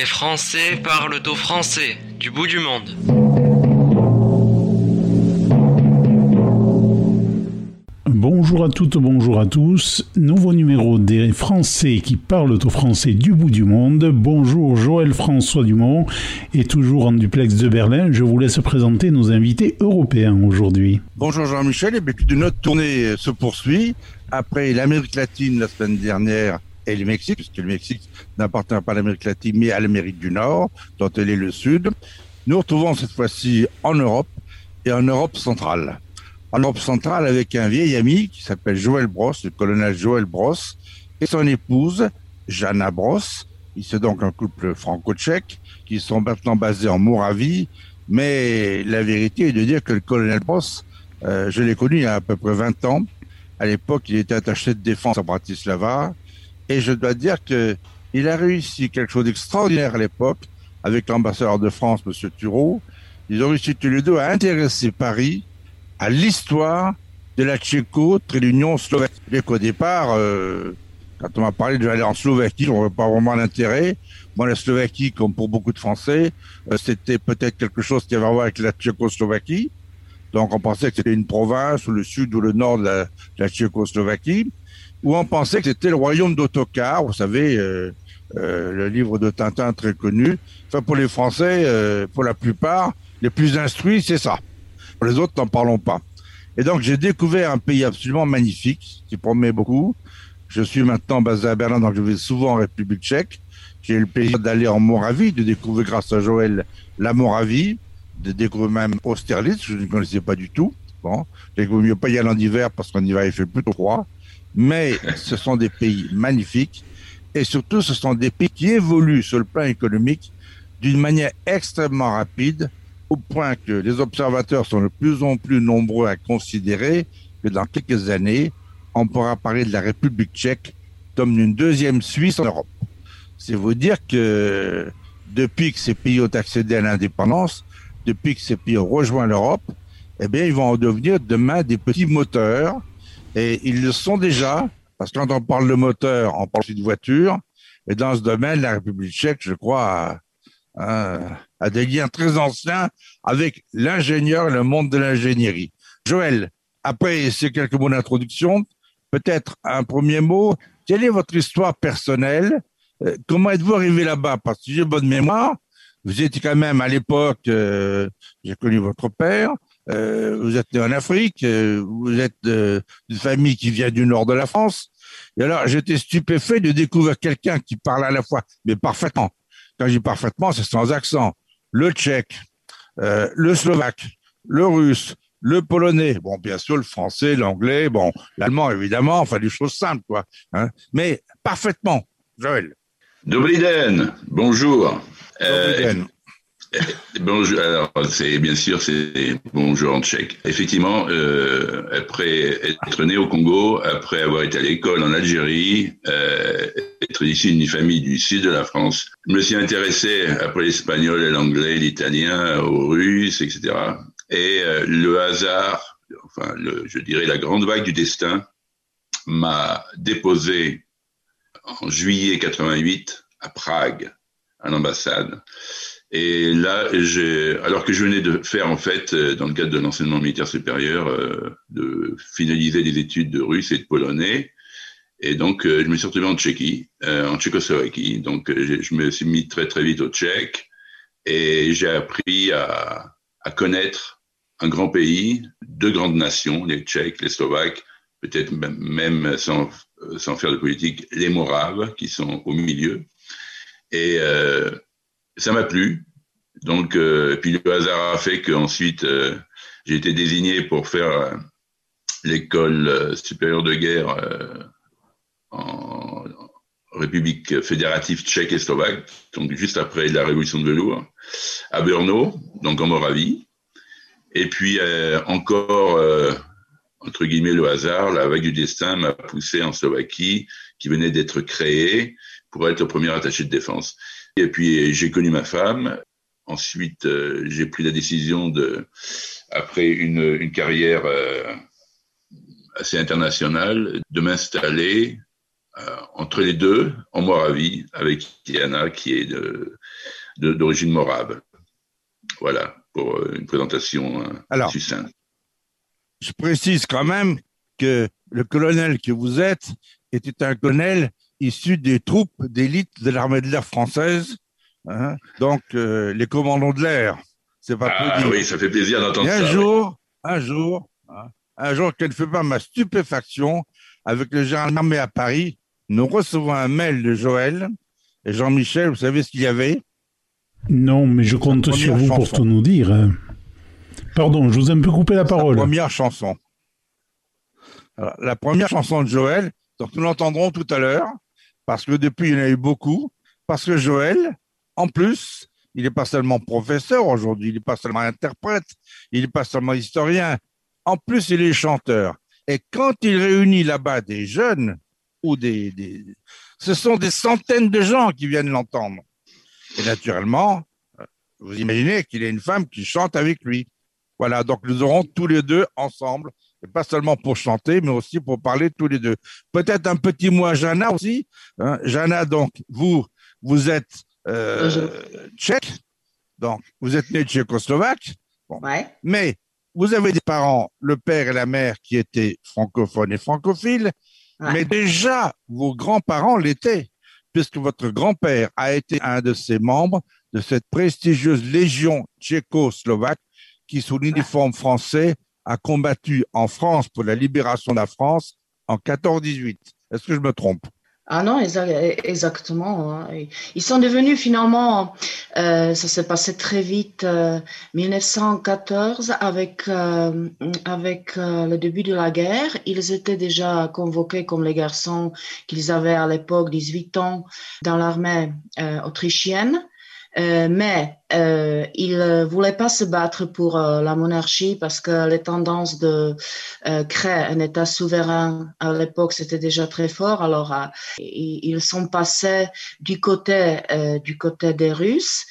Les Français parlent au français du bout du monde. Bonjour à toutes, bonjour à tous. Nouveau numéro des Français qui parlent au français du bout du monde. Bonjour Joël François Dumont et toujours en duplex de Berlin. Je vous laisse présenter nos invités européens aujourd'hui. Bonjour Jean-Michel. Et eh notre tournée se poursuit après l'Amérique latine la semaine dernière et le Mexique, puisque le Mexique n'appartient pas à l'Amérique latine mais à l'Amérique du Nord, dont elle est le Sud. Nous retrouvons cette fois-ci en Europe et en Europe centrale en Europe centrale avec un vieil ami qui s'appelle Joël Bross, le colonel Joël Bross, et son épouse, Jana Bross. Ils sont donc un couple franco-tchèque qui sont maintenant basés en Moravie. Mais la vérité est de dire que le colonel Bross, euh, je l'ai connu il y a à peu près 20 ans. À l'époque, il était attaché de défense à Bratislava. Et je dois dire que il a réussi quelque chose d'extraordinaire à l'époque avec l'ambassadeur de France, M. Thureau. Ils ont réussi tous les deux à intéresser Paris à l'histoire de la Tchéco de l'Union slovaque. Qu'au départ, euh, quand on m'a parlé d'aller en Slovaquie, je n'avais pas vraiment l'intérêt. Moi, la Slovaquie, comme pour beaucoup de Français, euh, c'était peut-être quelque chose qui avait à voir avec la Tchécoslovaquie. Donc, on pensait que c'était une province ou le sud ou le nord de de la Tchécoslovaquie. Ou on pensait que c'était le royaume d'Autocar, vous savez, euh, euh, le livre de Tintin très connu. Enfin, pour les Français, euh, pour la plupart, les plus instruits, c'est ça. Pour les autres, n'en parlons pas. Et donc, j'ai découvert un pays absolument magnifique, qui promet beaucoup. Je suis maintenant basé à Berlin, donc je vais souvent en République tchèque. J'ai eu le plaisir d'aller en Moravie, de découvrir grâce à Joël la Moravie, de découvrir même Austerlitz, je ne connaissais pas du tout. Bon, il vaut mieux pas y aller en hiver parce qu'en hiver il fait plutôt froid. Mais ce sont des pays magnifiques et surtout ce sont des pays qui évoluent sur le plan économique d'une manière extrêmement rapide au point que les observateurs sont de plus en plus nombreux à considérer que dans quelques années, on pourra parler de la République tchèque comme d'une deuxième Suisse en Europe. C'est vous dire que depuis que ces pays ont accédé à l'indépendance, depuis que ces pays ont rejoint l'Europe, eh bien, ils vont en devenir demain des petits moteurs. Et ils le sont déjà, parce que quand on parle de moteur, on parle aussi de voiture. Et dans ce domaine, la République tchèque, je crois, a, des liens très anciens avec l'ingénieur et le monde de l'ingénierie. Joël, après ces quelques mots d'introduction, peut-être un premier mot. Quelle est votre histoire personnelle? Euh, Comment êtes-vous arrivé là-bas? Parce que j'ai bonne mémoire. Vous étiez quand même à l'époque, euh, j'ai connu votre père. Euh, vous êtes né en Afrique. vous êtes d'une famille qui vient du nord de la France. Et alors, j'étais stupéfait de découvrir quelqu'un qui parle à la fois, mais parfaitement, quand je dis parfaitement, c'est sans accent, le tchèque, euh, le slovaque, le russe, le polonais, bon, bien sûr, le français, l'anglais, bon, l'allemand, évidemment, enfin, des choses simples, quoi. Hein, mais parfaitement, Joël. Dobriden, bonjour. Euh, Bonjour. Alors, c'est bien sûr, c'est bonjour en tchèque. Effectivement, euh, après être né au Congo, après avoir été à l'école en Algérie, euh, être issu d'une famille du sud de la France, je me suis intéressé après l'espagnol et l'anglais, l'italien, au russe, etc. Et euh, le hasard, enfin, le, je dirais la grande vague du destin, m'a déposé en juillet 88 à Prague, à l'ambassade. Et là, j'ai, alors que je venais de faire en fait, euh, dans le cadre de l'enseignement militaire supérieur, euh, de finaliser des études de russe et de polonais, et donc euh, je me suis retrouvé en Tchéquie, en Tchécoslovaquie. Donc je me suis mis très très vite au tchèque et j'ai appris à, à connaître un grand pays, deux grandes nations, les Tchèques, les Slovaques, peut-être même sans, sans faire de politique, les Moraves qui sont au milieu. Et euh, ça m'a plu. Donc, euh, puis le hasard a fait qu'ensuite, euh, j'ai été désigné pour faire euh, l'école euh, supérieure de guerre en République fédérative tchèque et slovaque, donc juste après la révolution de velours, à Brno, donc en Moravie. Et puis encore, entre guillemets, le hasard, la vague du destin m'a poussé en Slovaquie, qui venait d'être créée pour être le premier attaché de défense. Et puis j'ai connu ma femme. Ensuite, euh, j'ai pris la décision de, après une, une carrière euh, assez internationale, de m'installer entre les deux, en Moravie, avec Yana, qui est d'origine morave. Voilà, pour une présentation Alors, succincte. Je précise quand même que le colonel que vous êtes était un colonel issu des troupes d'élite de l'armée de l'air française, hein, donc les commandants de l'air. C'est pas ah, Oui, ça fait plaisir d'entendre ça. Un jour, un jour, hein, un jour, quelle fait pas ma stupéfaction, avec le gendarme à Paris, nous recevons un mail de Joël et Jean-Michel. Vous savez ce qu'il y avait? Non, mais je compte sur vous pour tout nous dire. Hein. Pardon, je vous ai un peu coupé la parole. La première chanson. la première chanson de Joël, donc nous l'entendrons tout à l'heure, parce que depuis, il y en a eu beaucoup, parce que Joël, en plus, il n'est pas seulement professeur aujourd'hui, il n'est pas seulement interprète, il n'est pas seulement historien, en plus, il est chanteur. Et quand il réunit là-bas des jeunes, ou des, des, Ce sont des centaines de gens qui viennent l'entendre. Et naturellement, vous imaginez qu'il y a une femme qui chante avec lui. Voilà, donc nous aurons tous les deux ensemble, et pas seulement pour chanter, mais aussi pour parler tous les deux. Peut-être un petit mot à Jana aussi. Hein. Jana, donc, vous, vous êtes euh, tchèque, donc vous êtes né tchécoslovaque, bon. mais vous avez des parents, le père et la mère, qui étaient francophones et francophiles, mais déjà vos grands-parents l'étaient, puisque votre grand-père a été un de ces membres de cette prestigieuse légion tchécoslovaque qui, sous l'uniforme français, a combattu en France pour la libération de la France en 14-18. Est-ce que je me trompe? Ah non, exactement. Hein. Ils sont devenus finalement, euh, ça s'est passé très vite, euh, 1914 avec euh, avec euh, le début de la guerre. Ils étaient déjà convoqués comme les garçons qu'ils avaient à l'époque 18 ans dans l'armée autrichienne. Euh, mais euh, il ne voulait pas se battre pour euh, la monarchie parce que les tendances de euh, créer un État souverain à l'époque c'était déjà très fort. Alors ils sont passés du côté du côté des Russes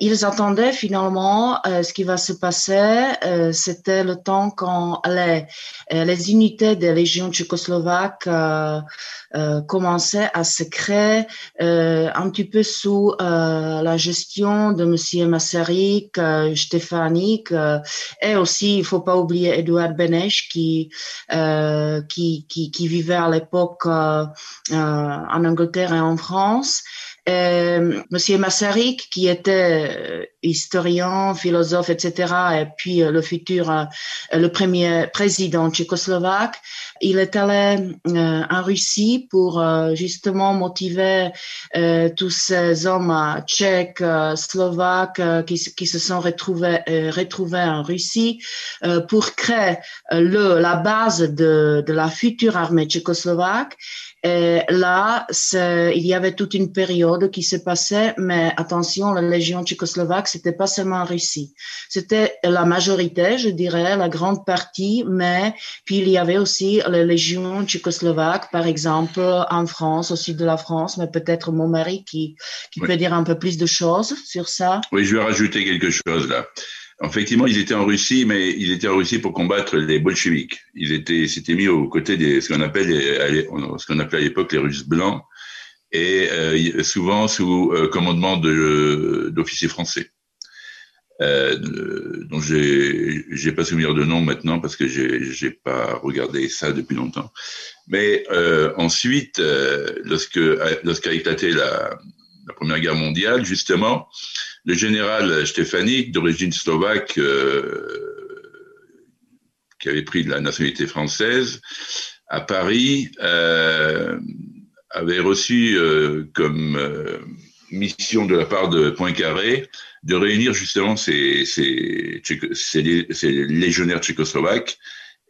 ils attendaient finalement euh, ce qui va se passer. Euh, c'était le temps quand les, euh, les unités des légions tchécoslovaques commençaient à se créer un petit peu sous la gestion de Monsieur Masaryk, Stefanik et aussi, il faut pas oublier Edouard Beneš qui, qui, qui, qui, vivait à l'époque en Angleterre et en France. Euh, Monsieur Masaryk, qui était euh, historien, philosophe, etc., et puis euh, le futur, euh, le premier président tchécoslovaque, il est allé en Russie pour justement motiver tous ces hommes tchèques, slovaques, qui, se sont retrouvés, en Russie pour créer la base de, de la future armée tchécoslovaque et là, il y avait toute une période qui se passait, mais attention, la Légion tchécoslovaque, c'était pas seulement en Russie. C'était la majorité, je dirais, la grande partie, mais puis il y avait aussi la Légion tchécoslovaque, par exemple, en France, au sud de la France, mais peut-être mon mari qui, qui peut dire un peu plus de choses sur ça. Oui, je vais rajouter quelque chose là. Effectivement, ils étaient en Russie, mais ils étaient en Russie pour combattre les bolcheviks. Ils étaient, s'étaient mis aux côtés des ce qu'on appelle, ce qu'on appelait à l'époque les Russes blancs, et euh, souvent sous euh, commandement de d'officiers français. Euh, dont j'ai j'ai pas souvenir de nom maintenant parce que j'ai j'ai pas regardé ça depuis longtemps. Mais euh, ensuite, euh, lorsque lorsqu'a éclaté la, Première Guerre mondiale, justement, le général Stefanik, d'origine slovaque, euh, qui avait pris la nationalité française, à Paris, euh, avait reçu euh, comme euh, mission de la part de Poincaré de réunir justement ces, légionnaires tchécoslovaques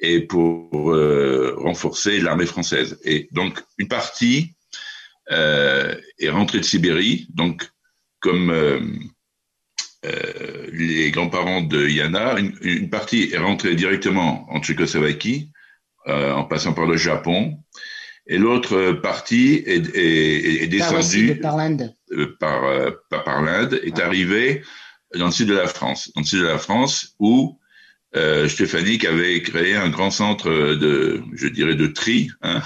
et pour euh, renforcer l'armée française. Et donc, une partie est rentrée de Sibérie, donc comme euh, les grands-parents de Yana, une, partie est rentrée directement en Tchécoslovaquie, euh, en passant par le Japon, et l'autre partie est, est, est descendue par l'Inde, euh, par, euh, par, l'Inde, est arrivée dans le sud de la France, dans le sud de la France où euh, Stéphanique avait créé un grand centre de, je dirais, de tri, hein,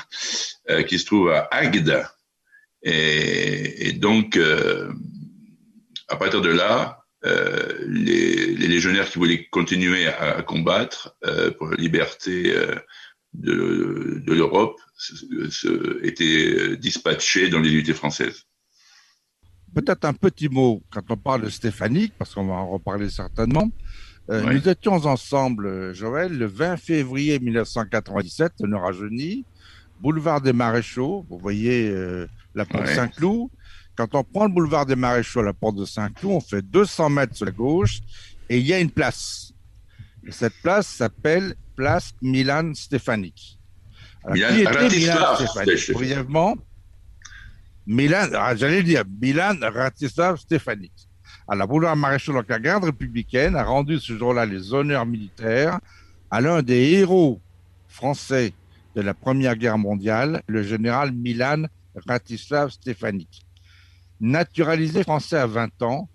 euh, qui se trouve à Agde. Et, et donc, euh, à partir de là, euh, les, les, légionnaires qui voulaient continuer à, à combattre euh, pour la liberté euh, de, de l'Europe étaient dispatchés dans les unités françaises. Peut-être un petit mot quand on parle de Stéphanique, parce qu'on va en reparler certainement. Euh, oui. Nous étions ensemble, Joël, le 20 février 1997, ne rajeunit, boulevard des Maréchaux, vous voyez euh, la porte. Saint-Cloud. Quand on prend le boulevard des Maréchaux à la porte de Saint-Cloud, on fait 200 mètres sur la gauche et il y a une place. Et cette place s'appelle place Milan. Alors, Milan, qui était Milan Brièvement, Milan, ah, j'allais dire, Milan Ratislav. À la boulevard Maréchal, donc la garde républicaine a rendu ce jour-là les honneurs militaires à l'un des héros français de la Première Guerre mondiale, le général Milan Ratislav Stéphanique. Naturalisé français à 20 ans,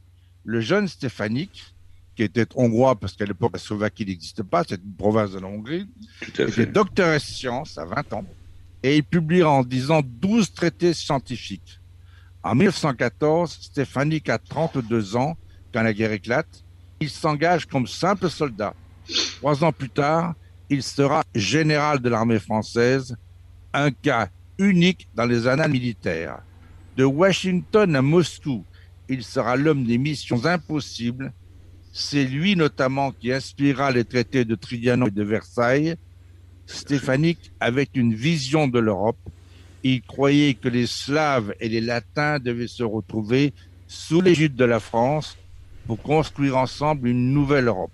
le jeune Stéphanique, qui était hongrois parce qu'à l'époque la Slovaquie n'existe pas, c'est une province de la Hongrie, était docteur en sciences à 20 ans et il publiera en 10 ans 12 traités scientifiques. En 1914, Stéphanique a 32 ans quand la guerre éclate. Il s'engage comme simple soldat. Trois ans plus tard, il sera général de l'armée française, un cas unique dans les annales militaires. De Washington à Moscou, il sera l'homme des missions impossibles. C'est lui notamment qui inspirera les traités de Trianon et de Versailles. Stéphanique avait une vision de l'Europe. Il croyait que les Slaves et les Latins devaient se retrouver sous l'égide de la France pour construire ensemble une nouvelle Europe.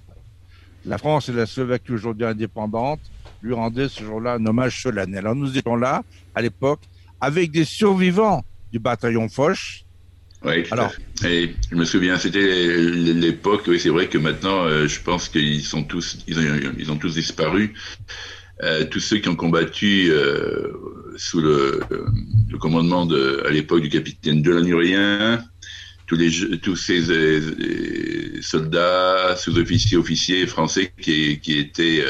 La France et la Slovaquie aujourd'hui indépendantes lui rendaient ce jour-là un hommage solennel. Alors nous étions là, à l'époque, avec des survivants du bataillon Foch. Oui, Alors, et je me souviens, c'était l'époque, oui, c'est vrai que maintenant, euh, je pense qu'ils sont tous, ils ont, ils ont tous disparu. Euh, tous ceux qui ont combattu euh, sous le, le, commandement de, à l'époque du capitaine Delanurien, tous les tous ces euh, soldats, sous-officiers, officiers français qui, qui étaient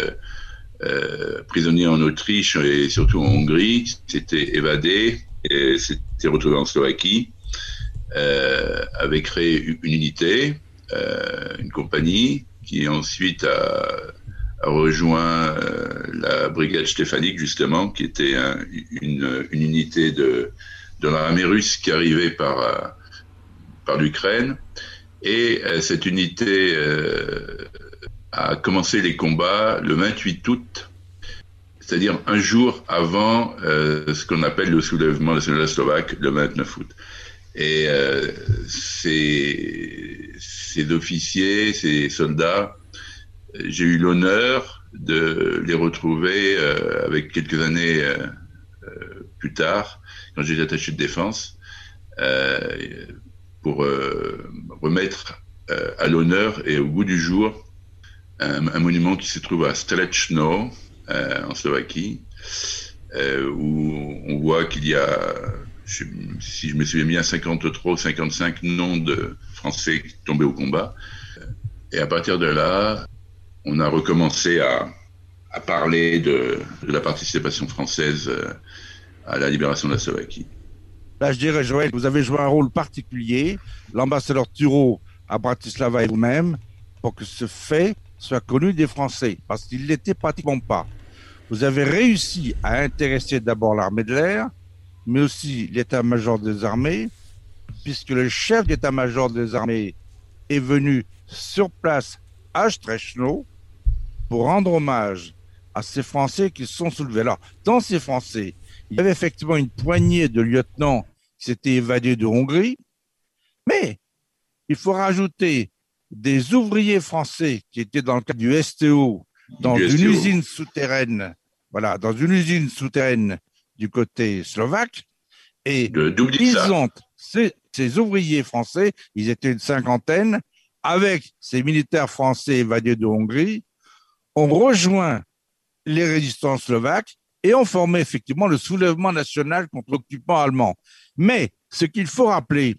prisonniers en Autriche et surtout en Hongrie, s'étaient évadés et s'étaient retrouvés en Slovaquie, avaient créé une unité, une compagnie qui ensuite a rejoint euh, la brigade stéphanique justement, qui était un, une, unité de, de l'armée russe qui arrivait par, euh, par l'Ukraine. Et euh, cette unité euh, a commencé les combats le 28 août, c'est-à-dire un jour avant euh, ce qu'on appelle le soulèvement national slovaque, le 29 août. Et ces, ces officiers, ces soldats, j'ai eu l'honneur de les retrouver euh, avec quelques années euh, euh, plus tard, quand j'étais attaché de défense, pour remettre à l'honneur et au bout du jour un, un monument qui se trouve à Strechno, en Slovaquie, où on voit qu'il y a si je me souviens bien, 53 ou 55 noms de Français tombés au combat. Et à partir de là, on a recommencé à, parler de, la participation française euh, à la libération de la Slovaquie. Là, je dirais, Joël, vous avez joué un rôle particulier, l'ambassadeur Thureau à Bratislava et vous-même, pour que ce fait soit connu des Français, parce qu'il ne l'était pratiquement pas. Vous avez réussi à intéresser d'abord l'armée de l'air, mais aussi l'état-major des armées, puisque le chef d'état-major des armées est venu sur place à Strechno pour rendre hommage à ces Français qui se sont soulevés. Alors, dans ces Français, il y avait effectivement une poignée de lieutenants qui s'étaient évadés de Hongrie, mais il faut rajouter des ouvriers français qui étaient dans le cadre du STO, dans du une STO. usine souterraine, voilà, dans une usine souterraine du côté slovaque, et ils ont, ces, ces ouvriers français, ils étaient une cinquantaine, avec ces militaires français évadés de Hongrie, ont rejoint les résistants slovaques et ont formé effectivement le soulèvement national contre l'occupant allemand. Mais ce qu'il faut rappeler,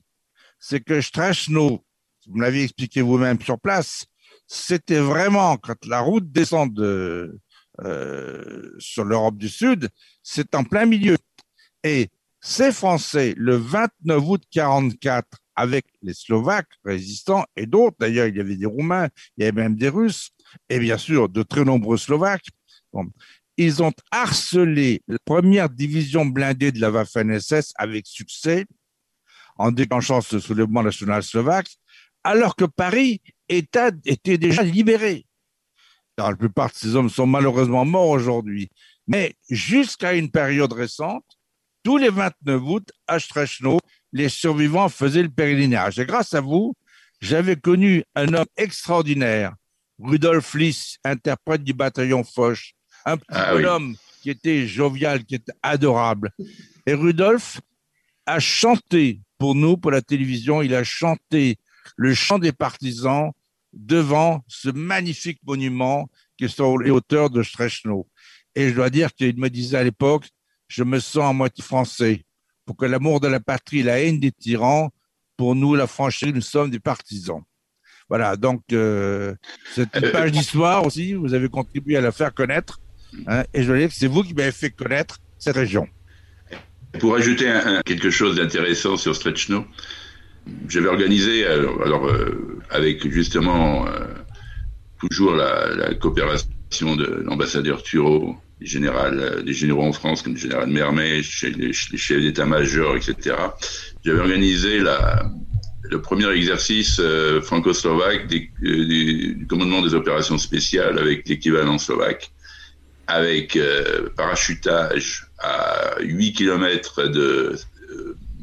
c'est que Strachno, vous me l'avez expliqué vous-même sur place, c'était vraiment quand la route descend de, euh, sur l'Europe du Sud, c'est en plein milieu. Et ces Français, le 29 août 44, avec les Slovaques résistants et d'autres, d'ailleurs, il y avait des Roumains, il y avait même des Russes, et bien sûr de très nombreux Slovaques, ils ont harcelé la première division blindée de la Waffen-SS avec succès en déclenchant ce soulèvement national slovaque, alors que Paris était, était déjà libéré. La plupart de ces hommes sont malheureusement morts aujourd'hui. Mais jusqu'à une période récente, tous les 29 août, à Strechno, les survivants faisaient le pèlerinage. Et grâce à vous, j'avais connu un homme extraordinaire, Rudolf Liss, interprète du bataillon Foch, un petit ah homme qui était jovial, qui était adorable. Et Rudolf a chanté pour nous, pour la télévision, il a chanté le chant des partisans devant ce magnifique monument qui est sur les hauteurs de Strechno. Et je dois dire qu'il me disait à l'époque, je me sens à moitié français. Pour que l'amour de la patrie, la haine des tyrans, pour nous, la franchise, nous sommes des partisans. Voilà, donc euh, cette euh, page d'histoire aussi, vous avez contribué à la faire connaître. Hein, et je veux dire que c'est vous qui m'avez fait connaître cette région. Pour ajouter quelque chose d'intéressant sur Strechno, j'avais organisé, alors, euh, avec justement toujours la, la, coopération de l'ambassadeur Thureau, les, général, les généraux en France, comme le général Mermet, les, les chefs d'état-major, etc. J'avais organisé la, le premier exercice euh, franco-slovaque euh, du commandement des opérations spéciales avec l'équivalent slovaque, avec euh, parachutage à 8 km de,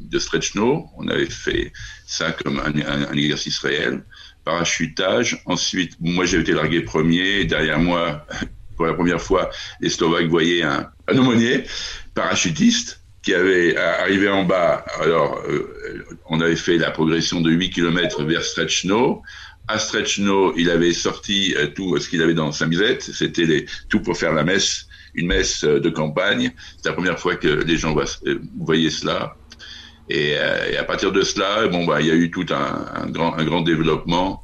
de Strechno. On avait fait ça comme un, un, exercice réel. Parachutage. Ensuite, moi j'ai été largué premier. Derrière moi, pour la première fois, les Slovaques voyaient un, un aumônier parachutiste qui avait arrivé en bas. Alors, euh, on avait fait la progression de 8 km vers Strechno. À Strechno, il avait sorti euh, tout ce qu'il avait dans sa misette. C'était tout pour faire la messe, une messe euh, de campagne. C'est la première fois que les gens voyaient cela. Et, à partir de cela, bon, bah, il y a eu tout un, grand, développement.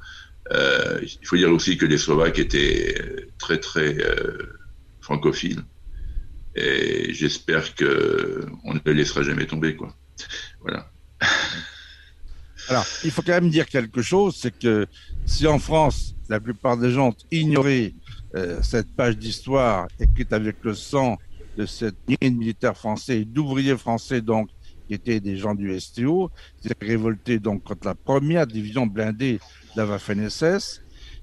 il faut dire aussi que les Slovaques étaient très, très francophiles. Et j'espère que on ne le laissera jamais tomber, quoi. Voilà. Alors, il faut quand même dire quelque chose, c'est que si en France, la plupart des gens ignoraient euh, cette page d'histoire écrite avec le sang de cette ligne militaire français, d'ouvriers français donc, qui étaient des gens du STO, qui étaient révoltés donc contre la première division blindée de la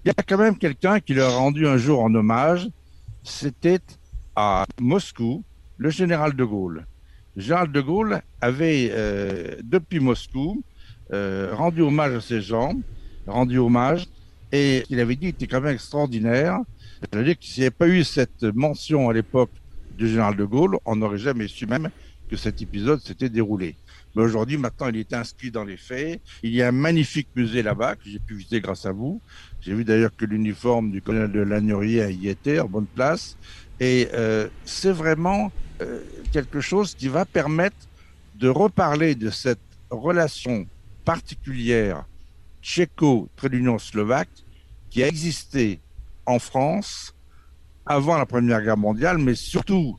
il y a quand même quelqu'un qui leur a rendu un jour en hommage, c'était à Moscou le général de Gaulle. Le général de Gaulle avait, euh, depuis Moscou, euh, rendu hommage à ces gens, rendu hommage, et il avait dit qu'il était quand même extraordinaire. Je veux dire que s'il n'y avait pas eu cette mention à l'époque du général de Gaulle, on n'aurait jamais su même que cet épisode s'était déroulé. Mais aujourd'hui, maintenant, il est inscrit dans les faits. Il y a un magnifique musée là-bas que j'ai pu visiter grâce à vous. J'ai vu d'ailleurs que l'uniforme du colonel de Lanourier y était en bonne place. Et euh, c'est vraiment euh, quelque chose qui va permettre de reparler de cette relation particulière tchéco-trait d'union slovaque qui a existé en France avant la Première Guerre mondiale, mais surtout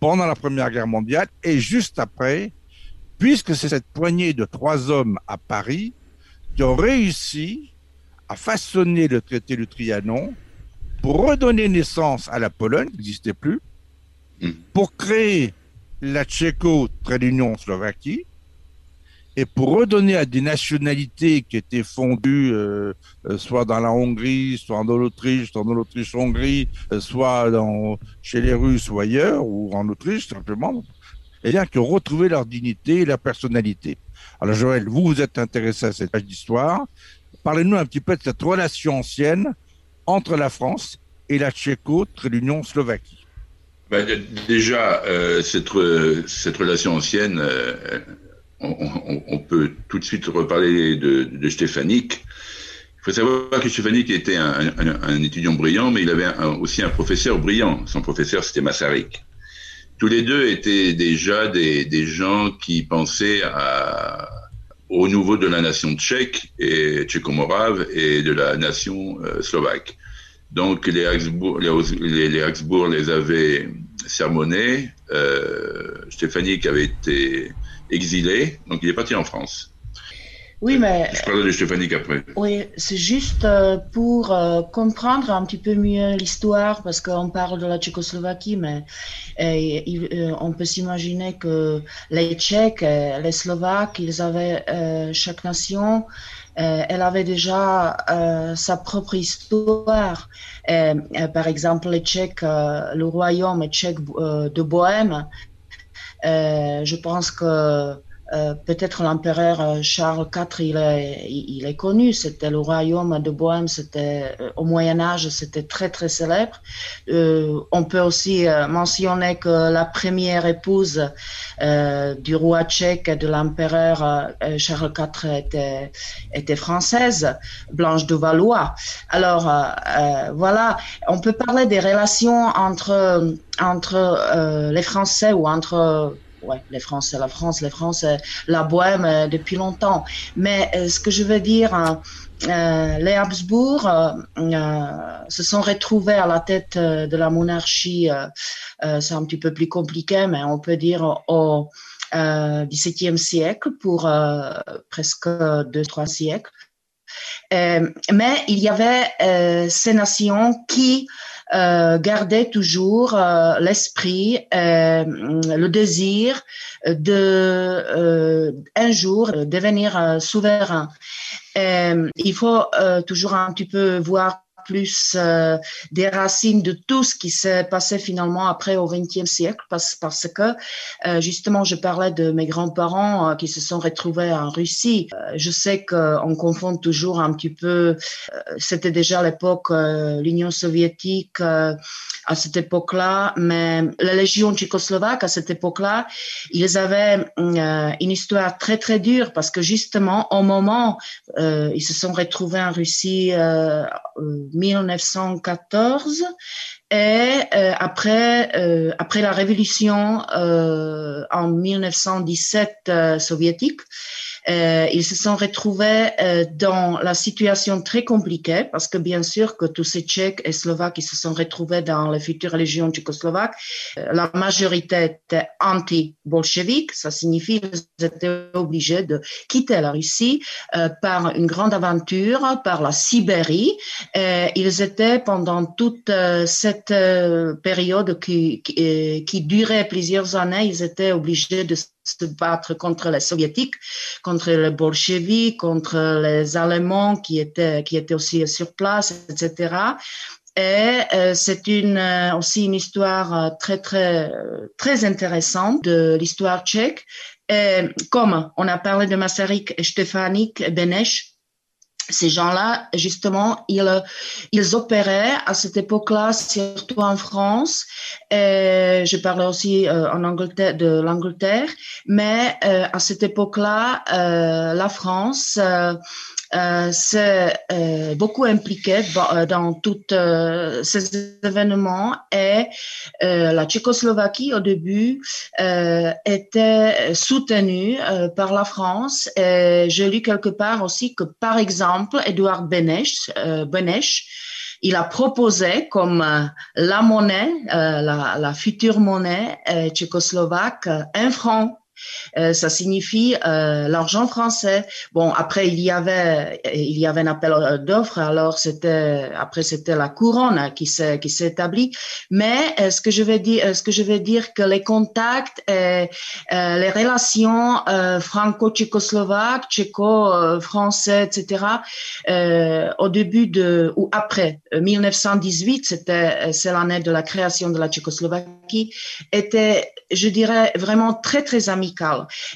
pendant la Première Guerre mondiale et juste après, puisque c'est cette poignée de trois hommes à Paris qui ont réussi à façonner le traité du Trianon pour redonner naissance à la Pologne, qui n'existait plus, hmm. pour créer la Tchéco, très l'Union Slovaquie, et pour redonner à des nationalités qui étaient fondues euh, euh, soit dans la Hongrie, soit dans l'Autriche, soit dans l'Autriche-Hongrie, euh, soit chez les Russes ou ailleurs, ou en Autriche simplement, et bien que retrouver leur dignité et leur personnalité. Alors Joël, vous vous êtes intéressé à cette page d'histoire. Parlez-nous un petit peu de cette relation ancienne entre la France et la Tchéco, l'Union Slovaquie ben, Déjà, cette, cette, relation ancienne, on, on, peut tout de suite reparler de, de. Il faut savoir que Stéphanique était un, un, un, étudiant brillant, mais il avait aussi un professeur brillant. Son professeur, c'était Massarik. Tous les deux étaient déjà des, des gens qui pensaient à, au niveau de la nation tchèque et tchéco-morave et de la nation slovaque. Donc les Habsbourg les, les, les avaient sermonnés. Qui avait été exilé, donc il est parti en France. Oui, mais. Je parle de Stéphanie après. Oui, c'est juste euh, pour euh, comprendre un petit peu mieux l'histoire, parce qu'on parle de la Tchécoslovaquie, mais euh, on peut s'imaginer que les Tchèques, les Slovaques, ils avaient chaque nation, elle avait déjà sa propre histoire. par exemple, les Tchèques, le royaume tchèque de Bohème, je pense que euh, peut-être l'empereur euh, Charles IV, il est, il est connu. C'était le royaume de Bohème. C'était euh, au Moyen Âge, c'était très très célèbre. on peut aussi mentionner que la première épouse du roi tchèque et de l'empereur Charles IV était, était française, Blanche de Valois. Alors voilà, on peut parler des relations entre entre les Français ou entre ouais, les Français, la France, les Français, la Bohème euh, depuis longtemps. Mais euh, ce que je veux dire, hein, euh, les Habsbourg se sont retrouvés à la tête de la monarchie. c'est un petit peu plus compliqué, mais on peut dire au XVIIe siècle pour presque deux trois siècles. mais il y avait ces nations qui euh, garder toujours euh, l'esprit, euh, le désir de un jour devenir souverain. il faut toujours un petit peu voir plus euh, des racines de tout ce qui s'est passé finalement après au XXe siècle, parce, parce que euh, justement, je parlais de mes grands-parents euh, qui se sont retrouvés en Russie. je sais qu'on confond toujours un petit peu, c'était déjà l'époque l'Union soviétique à cette époque-là, mais la Légion tchécoslovaque à cette époque-là, ils avaient une histoire très très dure parce que justement, au moment, ils se sont retrouvés en Russie 1914 et euh, après euh, après la révolution euh, en 1917 soviétique euh, ils se sont retrouvés euh, dans la situation très compliquée parce que bien sûr que tous ces Tchèques et Slovaques qui se sont retrouvés dans les futures régions tchécoslovaques, euh, la majorité était anti-bolchevique. Ça signifie qu'ils étaient obligés de quitter la Russie par une grande aventure, par la Sibérie. Et ils étaient pendant toute cette période qui, qui, qui durait plusieurs années, ils étaient obligés de se battre contre les soviétiques, contre les bolcheviks, contre les Allemands qui étaient, qui étaient aussi sur place, etc. Et euh, c'est une, euh, aussi une histoire euh, très, très, très intéressante de l'histoire tchèque. Et comme on a parlé de Masaryk et Stefanik Beneš, ces gens-là, justement, ils, ils opéraient à cette époque-là, surtout en France. Et je parlais aussi euh, en Angleterre, de l'Angleterre, mais euh, à cette époque-là, euh, la France euh, s'est euh, beaucoup impliqué euh, dans tous euh, ces événements et la Tchécoslovaquie au début était soutenue par la France. Et j'ai lu quelque part aussi que, par exemple, Edouard Beneš il a proposé comme la monnaie, la, la, future monnaie tchécoslovaque, un franc euh, ça signifie euh, l'argent français. Bon, après il y avait il y avait un appel d'offres. Alors c'était après c'était la couronne qui s'est qui s'est établie. Mais euh, ce que je vais dire, ce que je vais dire que les contacts et les relations franco-tchécoslovaques, tchéco-français, etc. au début de ou après 1918, c'était c'est l'année de la création de la Tchécoslovaquie, était je dirais vraiment très très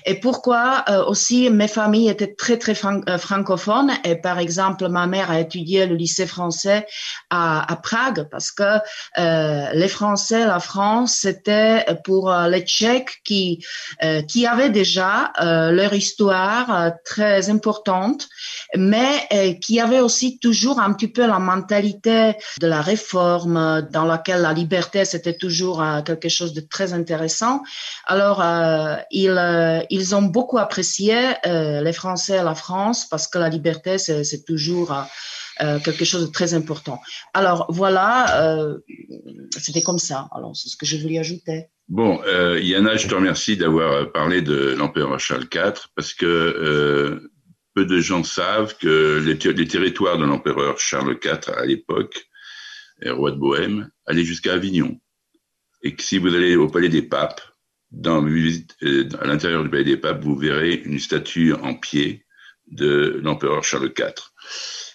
Et pourquoi euh, aussi mes familles étaient très très euh, francophones et par exemple ma mère a étudié le lycée français à, Prague parce que euh, les Français, la France, c'était pour les Tchèques qui qui avaient déjà leur histoire très importante, mais qui avaient aussi toujours un petit peu la mentalité de la réforme dans laquelle la liberté c'était toujours quelque chose de très intéressant. Alors, ils, ils ont beaucoup apprécié les Français à la France parce que la liberté, c'est toujours quelque chose de très important. Alors, voilà, c'était comme ça. Alors, c'est ce que je voulais ajouter. Bon, euh, Yana, je te remercie d'avoir parlé de l'empereur Charles IV parce que euh, peu de gens savent que les, territoires de l'empereur Charles IV à l'époque, roi de Bohême, allaient jusqu'à Avignon. Et que si vous allez au Palais des Papes, dans, euh, à l'intérieur du Palais des Papes, vous verrez une statue en pied de l'empereur Charles IV.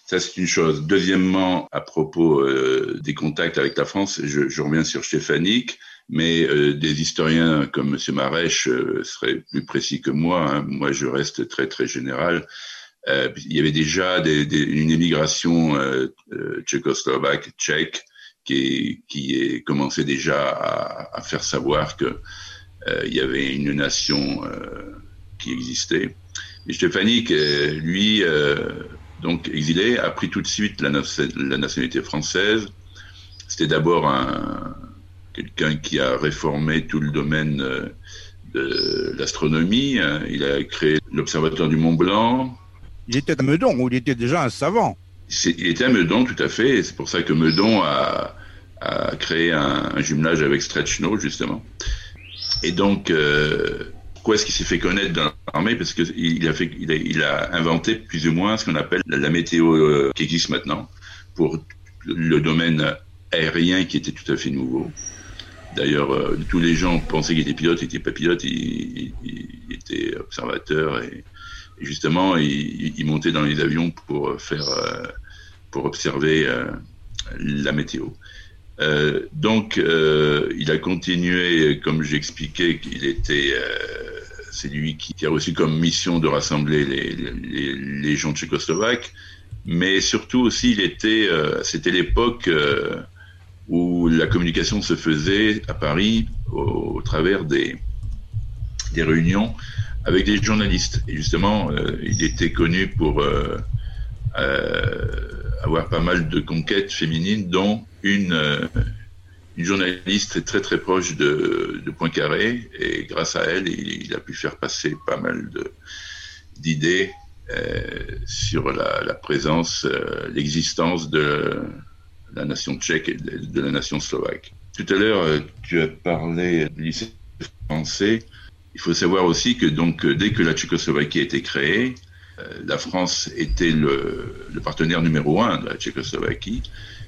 Ça, c'est une chose. Deuxièmement, à propos euh, des contacts avec la France, je, je reviens sur Stéphanique mais euh, des historiens comme M. Marèche euh, seraient plus précis que moi. Hein. Moi, je reste très très général. Euh, il y avait déjà des, des, une émigration euh, tchécoslovaque, tchèque, qui, qui est, commençait déjà à, à, faire savoir que il y avait une nation qui existait. Et Stéphanie, lui, donc exilé, a pris tout de suite la, la nationalité française. C'était d'abord un, quelqu'un qui a réformé tout le domaine euh, de l'astronomie. Hein. Il a créé l'Observatoire du Mont Blanc. Il était à Meudon, où il était déjà un savant. Il était à Meudon, tout à fait. C'est pour ça que Meudon a, a créé un, un, jumelage avec Stretchno, justement. Et donc, euh, pourquoi est-ce qu'il s'est fait connaître dans l'armée? Parce qu'il a, il a, il a inventé plus ou moins ce qu'on appelle la, météo euh, qui existe maintenant pour le domaine aérien qui était tout à fait nouveau. D'ailleurs, euh, tous les gens pensaient qu'il était pilote, il n'était pas pilote, il, était observateur et, justement, il, montait dans les avions pour faire, euh, pour observer euh, la météo. Donc, il a continué, comme j'expliquais, qu'il était, c'est lui qui, a reçu comme mission de rassembler les, les, les gens tchécoslovaques, mais surtout aussi, il était, c'était l'époque où la communication se faisait à Paris au, travers des, des réunions avec des journalistes. Et justement, euh, il était connu pour euh, euh, avoir pas mal de conquêtes féminines, dont une, une journaliste très très proche de, de Poincaré. Et grâce à elle, il, a pu faire passer pas mal d'idées sur la, la présence, l'existence de la nation tchèque et de la nation slovaque. Tout à l'heure, euh, tu as parlé du lycée français. Il faut savoir aussi que donc euh, dès que la Tchécoslovaquie a été créée, euh, la France était le, partenaire numéro un de la Tchécoslovaquie.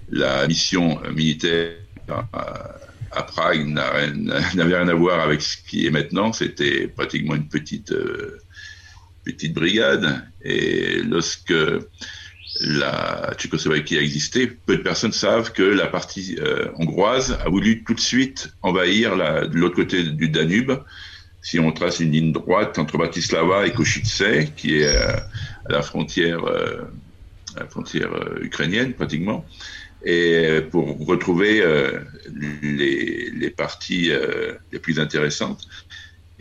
La mission militaire à, Prague n'avait rien à voir avec ce qui est maintenant. C'était pratiquement une petite petite brigade. Et lorsque la Tchécoslovaquie a existé, peu de personnes savent que la partie euh, hongroise a voulu tout de suite envahir de l'autre côté du Danube. Si on trace une ligne droite entre Bratislava et Košice, qui est euh, à la frontière, euh, à la frontière euh, ukrainienne pratiquement, et pour retrouver euh, les, les, parties les plus intéressantes.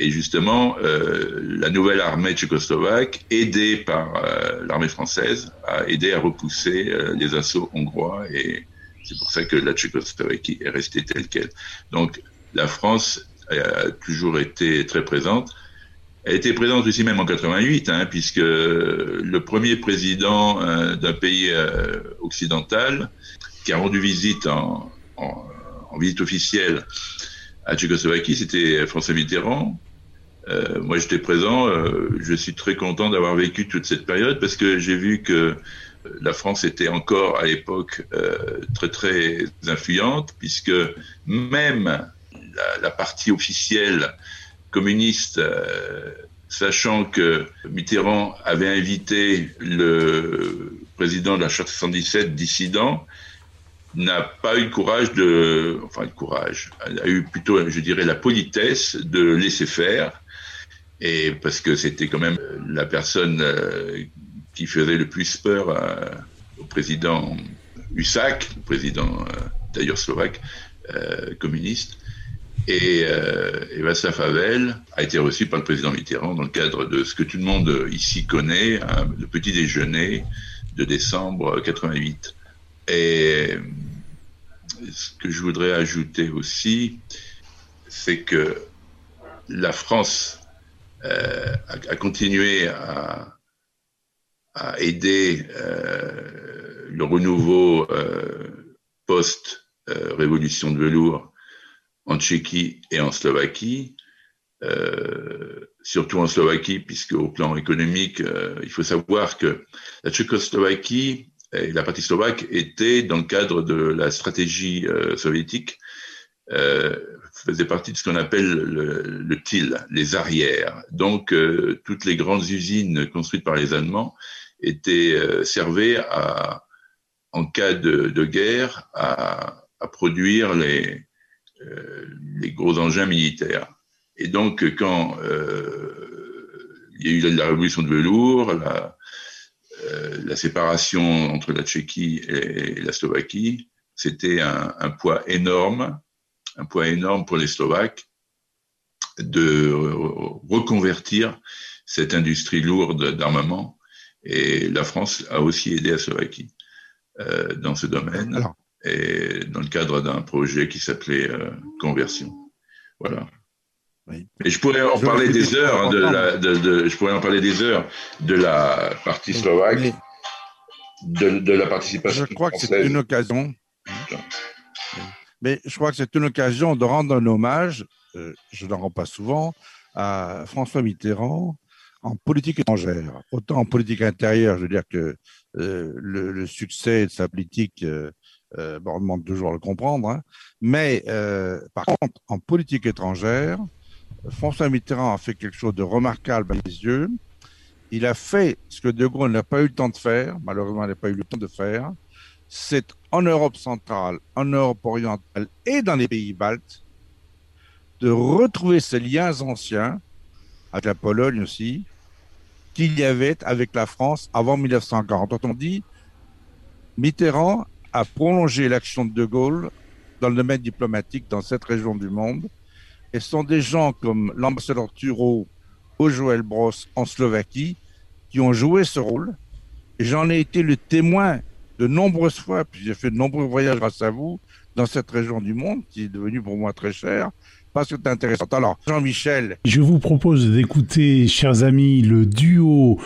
Et justement, euh, la nouvelle armée tchécoslovaque, aidée par euh, l'armée française, a aidé à repousser euh, les assauts hongrois et c'est pour ça que la Tchécoslovaquie est restée telle qu'elle. Donc la France a toujours été très présente. Elle était présente aussi même en 88, hein, puisque le premier président euh, d'un pays euh, occidental qui a rendu visite en, visite officielle à Tchécoslovaquie, c'était François Mitterrand. Euh, moi, j'étais présent. Je suis très content d'avoir vécu toute cette période parce que j'ai vu que la France était encore à l'époque très très influente puisque même la, partie officielle communiste, euh, sachant que Mitterrand avait invité le président de la Charte 77 dissident, n'a pas eu le courage de, enfin le courage, a eu plutôt, je dirais, la politesse de laisser faire et parce que c'était quand même la personne euh, qui faisait le plus peur à, au président Husak, le président euh, d'ailleurs slovaque, euh, communiste. Et, euh, et Václav Havel a été reçu par le président Mitterrand dans le cadre de ce que tout le monde ici connaît, hein, le petit déjeuner de décembre 88. Et ce que je voudrais ajouter aussi, c'est que la France a, a, continué à, à aider le renouveau post-révolution de velours en Tchéquie et en Slovaquie, euh, surtout en Slovaquie, puisque au plan économique, euh, il faut savoir que la Tchécoslovaquie et la partie slovaque étaient dans le cadre de la stratégie euh, soviétique, euh, faisaient partie de ce qu'on appelle le, le, TIL, les arrières. Donc, euh, toutes les grandes usines construites par les Allemands étaient servaient à, en cas de, de guerre à, à produire les, les gros engins militaires. Et donc, quand euh, il y a eu la, révolution de velours, la, euh, la, séparation entre la Tchéquie et, la Slovaquie, c'était un, un, poids énorme, un poids énorme pour les Slovaques de reconvertir cette industrie lourde d'armement. Et la France a aussi aidé la Slovaquie euh, dans ce domaine. Et dans le cadre d'un projet qui s'appelait euh, Conversion. Voilà. Et je pourrais en parler des heures hein, de la, de, de, je pourrais en parler des heures de la partie slovaque, de, de la participation. Je crois que c'est une occasion. Mais je crois que c'est une occasion de rendre un hommage, euh, je n'en rends pas souvent, à François Mitterrand en politique étrangère. Autant en politique intérieure, je veux dire que euh, le, le, succès de sa politique, euh, euh, on demande toujours à le comprendre, hein. mais euh, par contre, en politique étrangère, François Mitterrand a fait quelque chose de remarquable à mes yeux. Il a fait ce que De Gaulle n'a pas eu le temps de faire, malheureusement, il n'a pas eu le temps de faire. C'est en Europe centrale, en Europe orientale et dans les pays baltes de retrouver ces liens anciens, avec la Pologne aussi, qu'il y avait avec la France avant 1940. Autrement dit, Mitterrand a prolongé l'action de De Gaulle dans le domaine diplomatique dans cette région du monde et ce sont des gens comme l'ambassadeur Turo au Joël Bros en Slovaquie qui ont joué ce rôle. Et j'en ai été le témoin de nombreuses fois, puis j'ai fait de nombreux voyages grâce à vous dans cette région du monde qui est devenue pour moi très chère parce que c'est intéressant. Alors, Jean-Michel. Je vous propose d'écouter, chers amis, le duo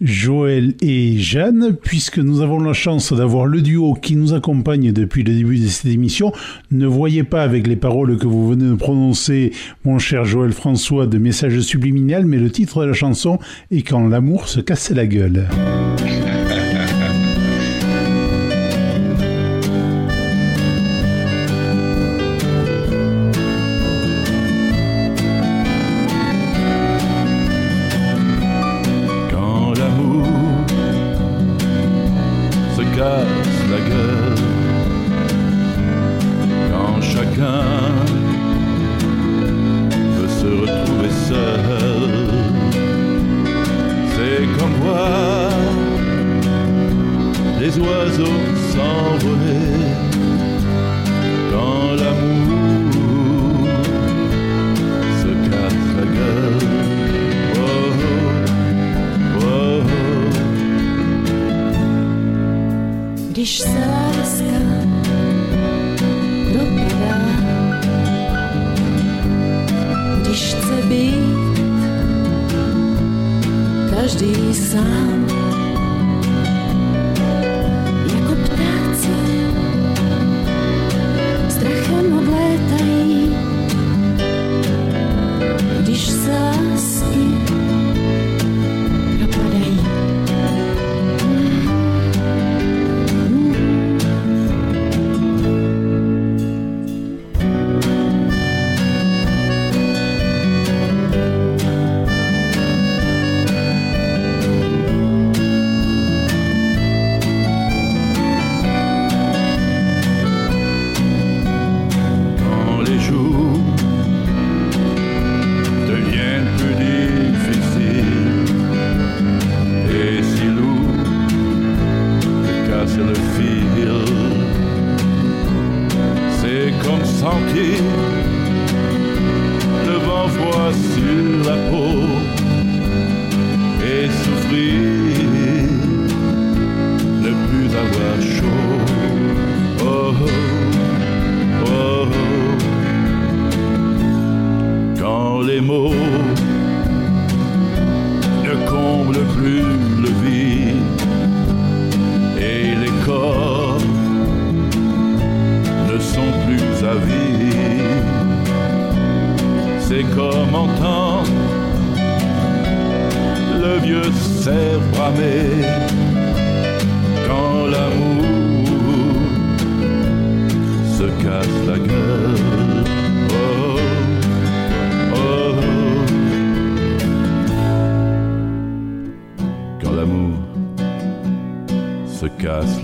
Joël et Jeanne, puisque nous avons la chance d'avoir le duo qui nous accompagne depuis le début de cette émission. Ne voyez pas avec les paroles que vous venez de prononcer, mon cher Joël François, de message subliminal, mais le titre de la chanson est Quand l'amour se casse la gueule. iş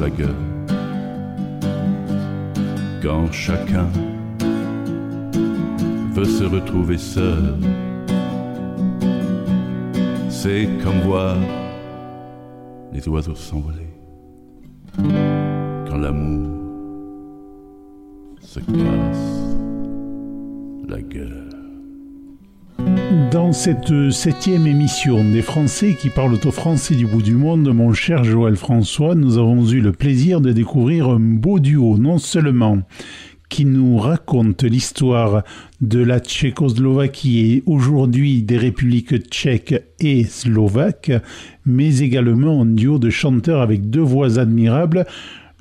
la gueule. Quand chacun veut se retrouver seul. C'est comme voir les oiseaux s'envoler Dans cette septième émission des Français qui parlent au français du bout du monde, mon cher Joël François, nous avons eu le plaisir de découvrir un beau duo, non seulement qui nous raconte l'histoire de la Tchécoslovaquie et aujourd'hui des républiques tchèques et slovaques, mais également un duo de chanteurs avec deux voix admirables.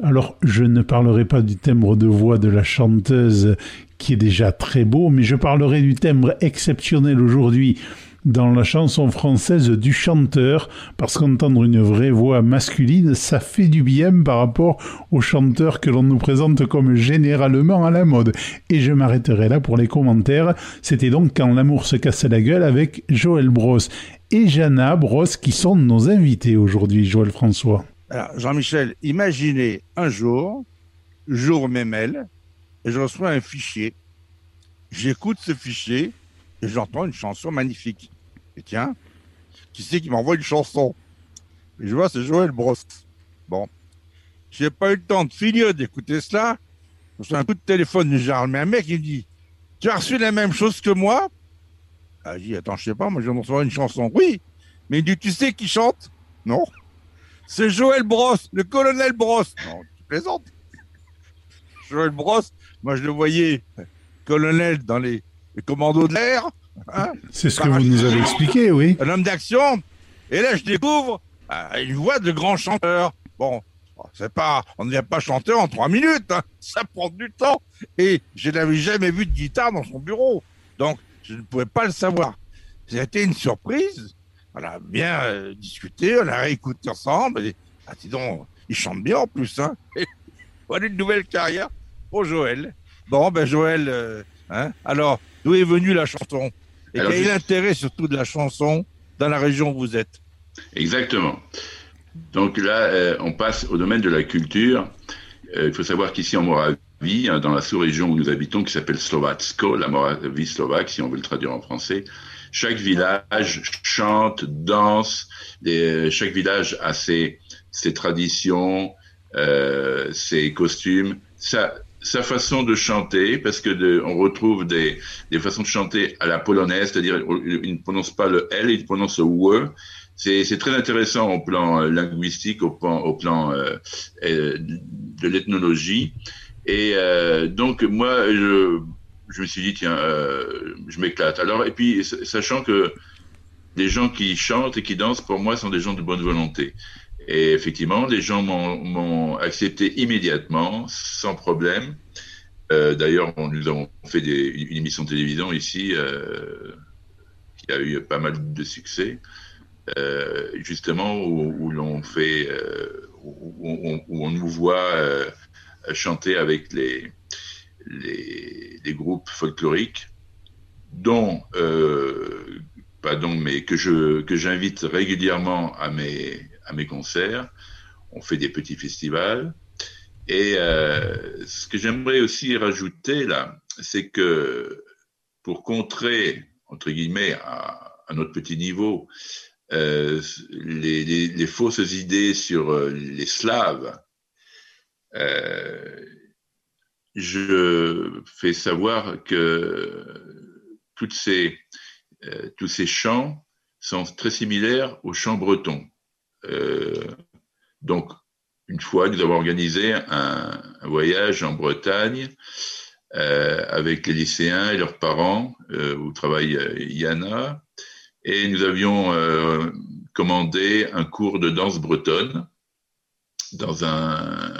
Alors, je ne parlerai pas du timbre de voix de la chanteuse qui est déjà très beau, mais je parlerai du timbre exceptionnel aujourd'hui dans la chanson française du chanteur, parce qu'entendre une vraie voix masculine, ça fait du bien par rapport aux chanteurs que l'on nous présente comme généralement à la mode. Et je m'arrêterai là pour les commentaires. C'était donc quand l'amour se casse la gueule avec Joël Bros et Jana Bros qui sont nos invités aujourd'hui, Joël François. Alors, Jean-Michel, imaginez un jour, jour mémel, et je reçois un fichier. J'écoute ce fichier et j'entends une chanson magnifique. Et tiens, qui c'est qui m'envoie une chanson? Et je vois, c'est Joël Brosse. Bon. J'ai pas eu le temps de finir d'écouter cela. Je reçois un coup de téléphone du genre, mais un mec, il me dit Tu as reçu la même chose que moi? Ah, Je dis Attends, je sais pas, moi je viens de recevoir une chanson. Oui, mais il dit Tu sais qui chante? Non. C'est Joël Brosse, le colonel Brosse. Non, tu plaisantes. Joël Brosse, moi je le voyais colonel dans les, les commandos de l'air. Hein C'est ce que vous nous avez expliqué, oui. Un homme d'action. Et là, je découvre euh, une voix de grand chanteur. Bon, c'est pas, on ne vient pas chanter en trois minutes. hein. Ça prend du temps. Et je n'avais jamais vu de guitare dans son bureau. Donc, je ne pouvais pas le savoir. C'était une surprise. On a bien euh, discuté, on a réécouté ensemble. Et, ah, dis donc, il chante bien en plus. Hein. Voilà une nouvelle carrière pour Joël. Bon, ben Joël, euh, hein, alors, d'où est venue la chanson? Et Alors, quel est je- l'intérêt surtout de la chanson dans la région où vous êtes? Exactement. Donc là, euh, on passe au domaine de la culture. Euh, il faut savoir qu'ici en Moravie, hein, dans la sous-région où nous habitons, qui s'appelle Slovatsko, la Moravie slovaque, si on veut le traduire en français, chaque village chante, danse. Les- chaque village a ses, ses traditions, euh, ses costumes, sa, sa façon de chanter, parce que de, on retrouve des, des façons de chanter à la polonaise, c'est-à-dire ils ne prononcent pas le L, ils prononcent le W. C'est très intéressant au plan euh, linguistique, au plan, au plan euh, euh, de l'ethnologie. Et euh, donc moi, je, je me suis dit tiens, je m'éclate. Alors et puis sachant que les gens qui chantent et qui dansent, pour moi, sont des gens de bonne volonté. Et effectivement, les gens m'ont accepté immédiatement, sans problème. Euh, D'ailleurs, nous avons fait une émission de télévision ici euh, qui a eu pas mal de succès euh, justement où, l'on fait, où, on nous voit chanter avec les, groupes folkloriques, dont, euh, pardon, mais que je que j'invite régulièrement à mes à mes concerts. On fait des petits festivals. Et euh, ce que j'aimerais aussi rajouter là, c'est que pour contrer entre guillemets à, notre petit niveau euh, les, fausses idées sur euh, les Slaves, je fais savoir que toutes ces, tous ces chants sont très similaires aux chants bretons. Euh, donc, une fois, nous avons organisé un, un voyage en Bretagne avec les lycéens et leurs parents où travaille Yana. Et nous avions commandé un cours de danse bretonne dans un,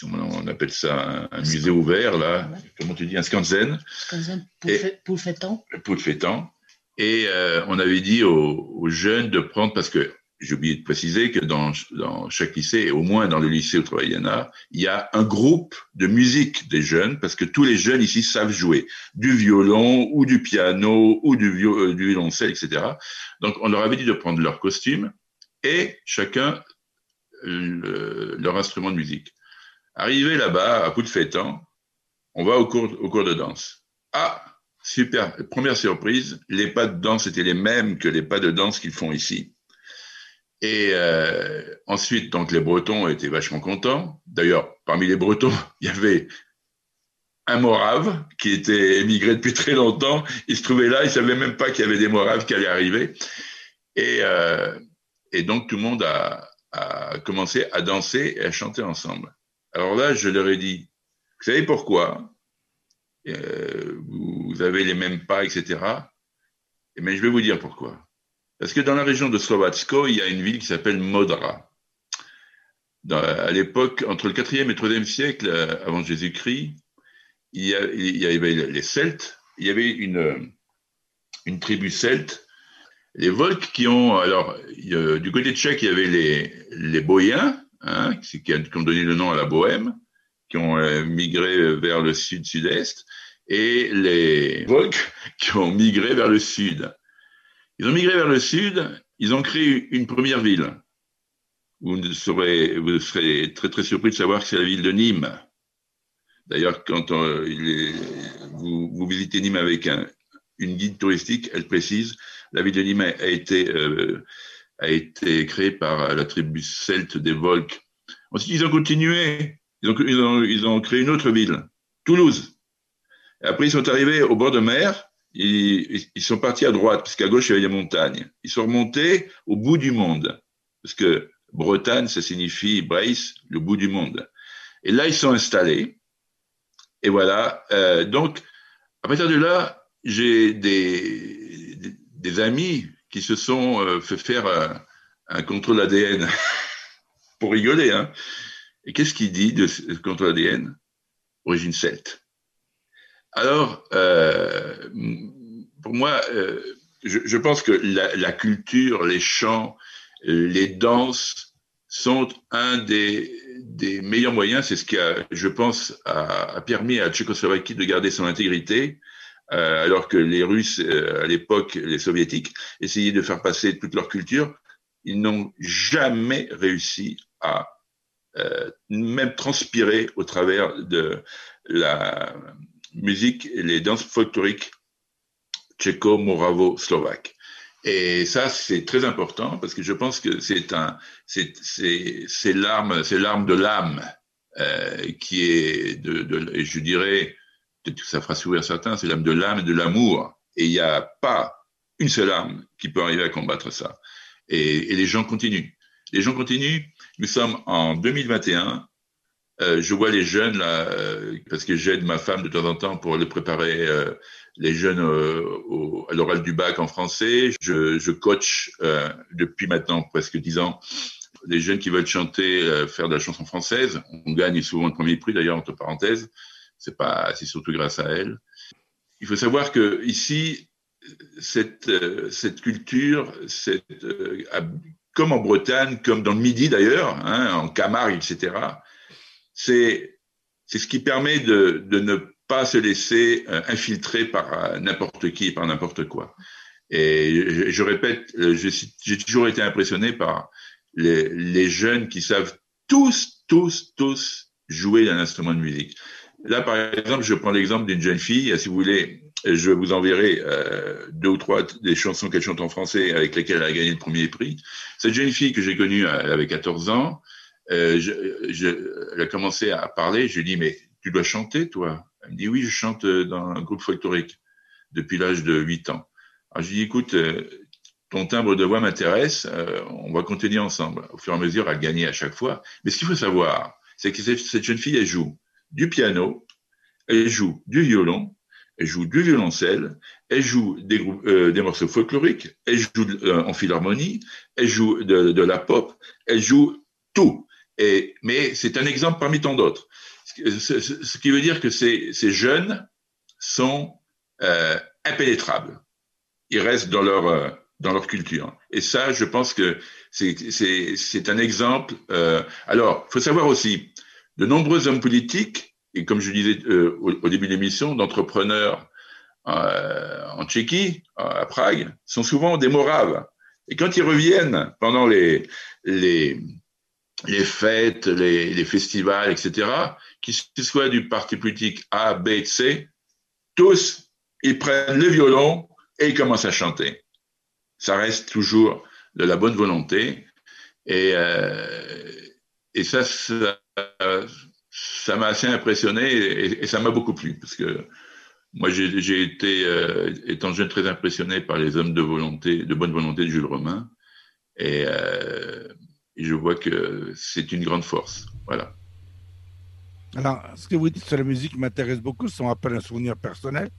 comment on appelle ça, un, musée ouvert, là, comment tu dis, un skanzen. Skanzen, pour le fétan. Et euh, on avait dit aux, jeunes de prendre, parce que j'ai oublié de préciser que dans, dans, chaque lycée, et au moins dans le lycée où travaille Yana, il y a un groupe de musique des jeunes, parce que tous les jeunes ici savent jouer du violon ou du piano ou du, euh, violoncelle, etc. Donc on leur avait dit de prendre leur costume et chacun leur instrument de musique. Arrivé là-bas, à de fêtant, on va au cours, au cours de danse. Ah, super, première surprise, les pas de danse étaient les mêmes que les pas de danse qu'ils font ici. Et euh, ensuite, donc les Bretons étaient vachement contents. D'ailleurs, parmi les Bretons, il y avait un Morave qui était émigré depuis très longtemps. Il se trouvait là, il savait même pas qu'il y avait des Moraves qui allaient arriver. Et, euh, et donc tout le monde a, à commencer à danser et à chanter ensemble. Alors là, je leur ai dit, vous savez pourquoi? Euh, Vous avez les mêmes pas, etc. Mais je vais vous dire pourquoi. Parce que dans la région de Slovatsko, il y a une ville qui s'appelle Modra. à l'époque, entre le 4e et 3e siècle euh, avant Jésus-Christ, il, y avait les Celtes, il y avait une, une tribu celte les Volks qui ont, alors, du côté tchèque, il y avait les, les hein, qui, ont donné le nom à la Bohème, qui ont euh, migré vers le sud-sud-est, et les Volks qui ont migré vers le sud. Ils ont migré vers le sud, ils ont créé une première ville. Vous serez, vous serez très très surpris de savoir que c'est la ville de Nîmes. D'ailleurs, quand vous, vous, visitez Nîmes avec un, une guide touristique, elle précise la ville de Nîmes a été, euh, a été créée par la tribu celte des Volques. Ensuite, ils ont continué. Ils ont, ils ont, ils ont créé une autre ville, Toulouse. Après, ils sont arrivés au bord de mer. Ils, ils sont partis à droite, parce qu'à gauche, il y avait des montagnes. Ils sont remontés au bout du monde. Parce que Bretagne, ça signifie Brace, le bout du monde. Et là, ils sont installés. Et voilà. Euh, donc, à partir de là, j'ai des, des amis qui se sont euh, fait faire un, contrôle ADN pour rigoler. Hein. Et qu'est-ce qu'il dit de ce contrôle ADN Origine celte. Alors, euh, pour moi, euh, je, pense que la, culture, les chants, les danses sont un des, des meilleurs moyens. C'est ce qui a, je pense, a, a permis à Tchécoslovaquie de garder son intégrité euh, alors que les Russes, euh, à l'époque, les Soviétiques, essayaient de faire passer toute leur culture, ils n'ont jamais réussi à euh, même transpirer au travers de la musique et les danses folkloriques tchéco-moravo-slovaques. Et ça, c'est très important parce que je pense que c'est un, c'est, c'est, l'arme, c'est l'arme de l'âme euh, qui est de, je dirais, peut-être que ça fera sourire certains, c'est l'âme de l'âme et de l'amour. Et il n'y a pas une seule âme qui peut arriver à combattre ça. Et, et les gens continuent. Les gens continuent. Nous sommes en 2021. Euh, je vois les jeunes là, euh, parce que j'aide ma femme de temps en temps pour les préparer euh, les jeunes euh, au, à l'oral du bac en français. Je, je coach euh, depuis maintenant presque dix ans les jeunes qui veulent chanter, faire de la chanson française. On gagne souvent le premier prix d'ailleurs entre parenthèses c'est pas, c'est surtout grâce à elle. Il faut savoir que ici, cette, cette culture, cette, comme en Bretagne, comme dans le Midi d'ailleurs, hein, en Camargue, etc., c'est, ce qui permet de, de ne pas se laisser euh, infiltrer par n'importe qui et par n'importe quoi. Et je, répète, j'ai toujours été impressionné par les, les jeunes qui savent tous, tous, tous jouer d'un instrument de musique. Là, par exemple, je prends l'exemple d'une jeune fille. Si vous voulez, je vous enverrai euh, deux ou trois des chansons qu'elle chante en français avec lesquelles elle a gagné le premier prix. Cette jeune fille que j'ai connue, elle avait 14 ans. Euh, je, je, elle a commencé à parler. Je lui ai dit, mais tu dois chanter, toi Elle me dit, oui, je chante dans un groupe folklorique depuis l'âge de 8 ans. Alors, je lui ai dit, écoute, euh, ton timbre de voix m'intéresse, euh, on va continuer ensemble. Au fur et à mesure, elle gagnait à chaque fois. Mais ce qu'il faut savoir, c'est que cette jeune fille, elle joue du piano, elle joue du violon, elle joue du violoncelle, elle joue des, groupes, euh, des morceaux folkloriques, elle joue euh, en philharmonie, elle joue de, de, la pop, elle joue tout. Mais c'est un exemple parmi tant d'autres. Ce, qui veut dire que ces, jeunes sont euh, impénétrables. Ils restent dans leur, euh, dans leur culture. Et ça, je pense que c'est un exemple. Euh, alors, il faut savoir aussi, de nombreux hommes politiques, et comme je disais au, au, début de l'émission, d'entrepreneurs en Tchéquie, à Prague, sont souvent des Moraves. Et quand ils reviennent pendant les, les, les fêtes, les, festivals, etc., qu'ils soient du parti politique A, B, C, tous, ils prennent le violon et ils commencent à chanter. Ça reste toujours de la bonne volonté. Et, euh, ça, ça, m'a assez impressionné et, et ça m'a beaucoup plu parce que moi, j'ai été, euh, étant jeune, très impressionné par les hommes de volonté, de bonne volonté de Jules Romain. Et, euh, je vois que c'est une grande force. Voilà. Alors, ce que vous dites sur la musique m'intéresse beaucoup. Ça me un souvenir personnel.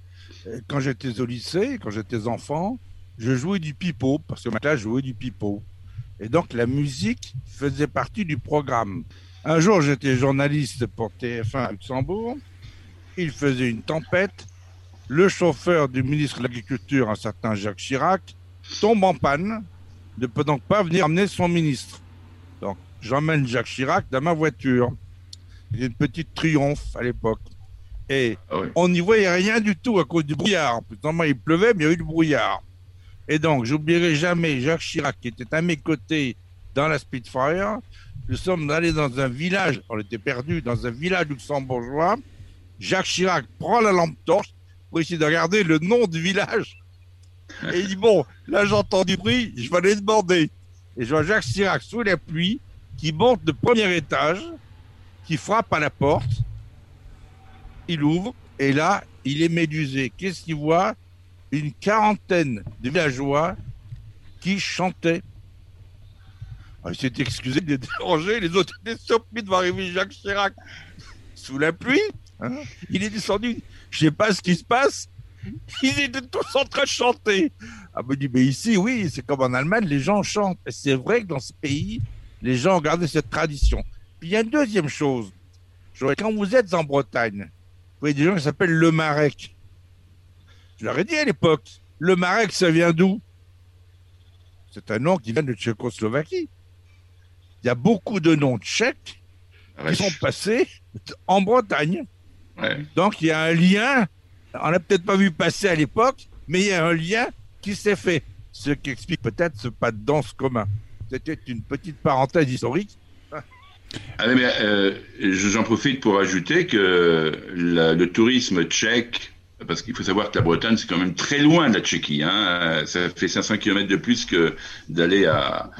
Quand j'étais au lycée, quand j'étais enfant, je jouais du pipeau, parce que ma classe jouait du pipeau. Et donc, la musique faisait partie du programme. Un jour, j'étais journaliste pour TF1 à Luxembourg. Il faisait une tempête le chauffeur du ministre de l'Agriculture, un certain Jacques Chirac, tombe en panne, ne peut donc pas venir amener son ministre. Donc, j'emmène Jacques Chirac dans ma voiture. J'ai une petite triomphe à l'époque. Et Ah oui. on n'y voyait rien du tout à cause du brouillard. Normalement, il pleuvait, mais il y a eu du brouillard. Et donc, j'oublierai jamais Jacques Chirac qui était à mes côtés dans la Spitfire. Nous sommes allés dans un village, on était perdus dans un village luxembourgeois. Jacques Chirac prend la lampe torche pour essayer de regarder le nom du village. Et il dit, bon, là j'entends du bruit, je vais aller demander. Et je vois Jacques Chirac sous la pluie qui monte le premier étage, qui frappe à la porte. Il ouvre, et là, il est médusé. Qu'est-ce qu'il voit? Une quarantaine de villageois qui chantaient. Alors, il s'est excusé de les déranger, les autres étaient surpris de voir arriver Jacques Chirac sous la pluie. Hein il est descendu, je sais pas ce qui se passe. Ils étaient tous en train de chanter. Ah, me dit, mais ici, oui, c'est comme en Allemagne, les gens chantent. Et c'est vrai que dans ce pays, les gens ont gardé cette tradition. Puis il y a une deuxième chose. Quand vous êtes en Bretagne, vous voyez des gens qui s'appellent le Marek. Je leur ai dit à l'époque, le Marek, ça vient d'où? C'est un nom qui vient de Tchécoslovaquie. Il y a beaucoup de noms tchèques qui sont passés en Bretagne. Ouais. Donc il y a un lien, on n'a peut-être pas vu passer à l'époque, mais il y a un lien qui s'est fait, ce qui explique peut-être ce pas de danse commun. C'était une petite parenthèse historique. Ah, mais, euh, j'en profite pour ajouter que le tourisme tchèque, parce qu'il faut savoir que la Bretagne, c'est quand même très loin de la Tchéquie. Hein, ça fait 500 km de plus que d'aller à,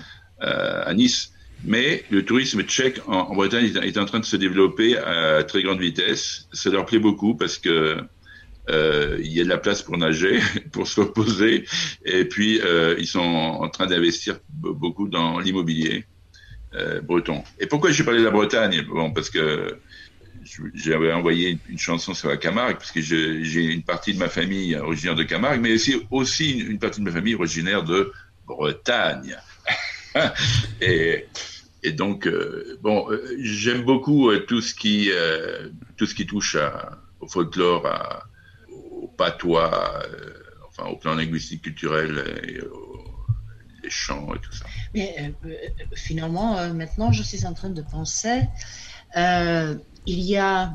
Nice. Mais le tourisme tchèque en, Bretagne est, en train de se développer à très grande vitesse. Ça leur plaît beaucoup parce que euh, il y a de la place pour nager, pour se reposer, et puis euh, ils sont en train d'investir beaucoup dans l'immobilier euh, breton. Et pourquoi j'ai parlé de la Bretagne? Bon, parce que j'avais envoyé une, chanson sur la Camargue, parce que j'ai une partie de ma famille originaire de Camargue, mais aussi, aussi une, partie de ma famille originaire de Bretagne. et, donc, bon, j'aime beaucoup tout ce qui, tout ce qui touche au folklore, à, au patois, enfin, au plan linguistique, culturel, et au, les chants et tout ça. Mais finalement, maintenant, je suis en train de penser, il y a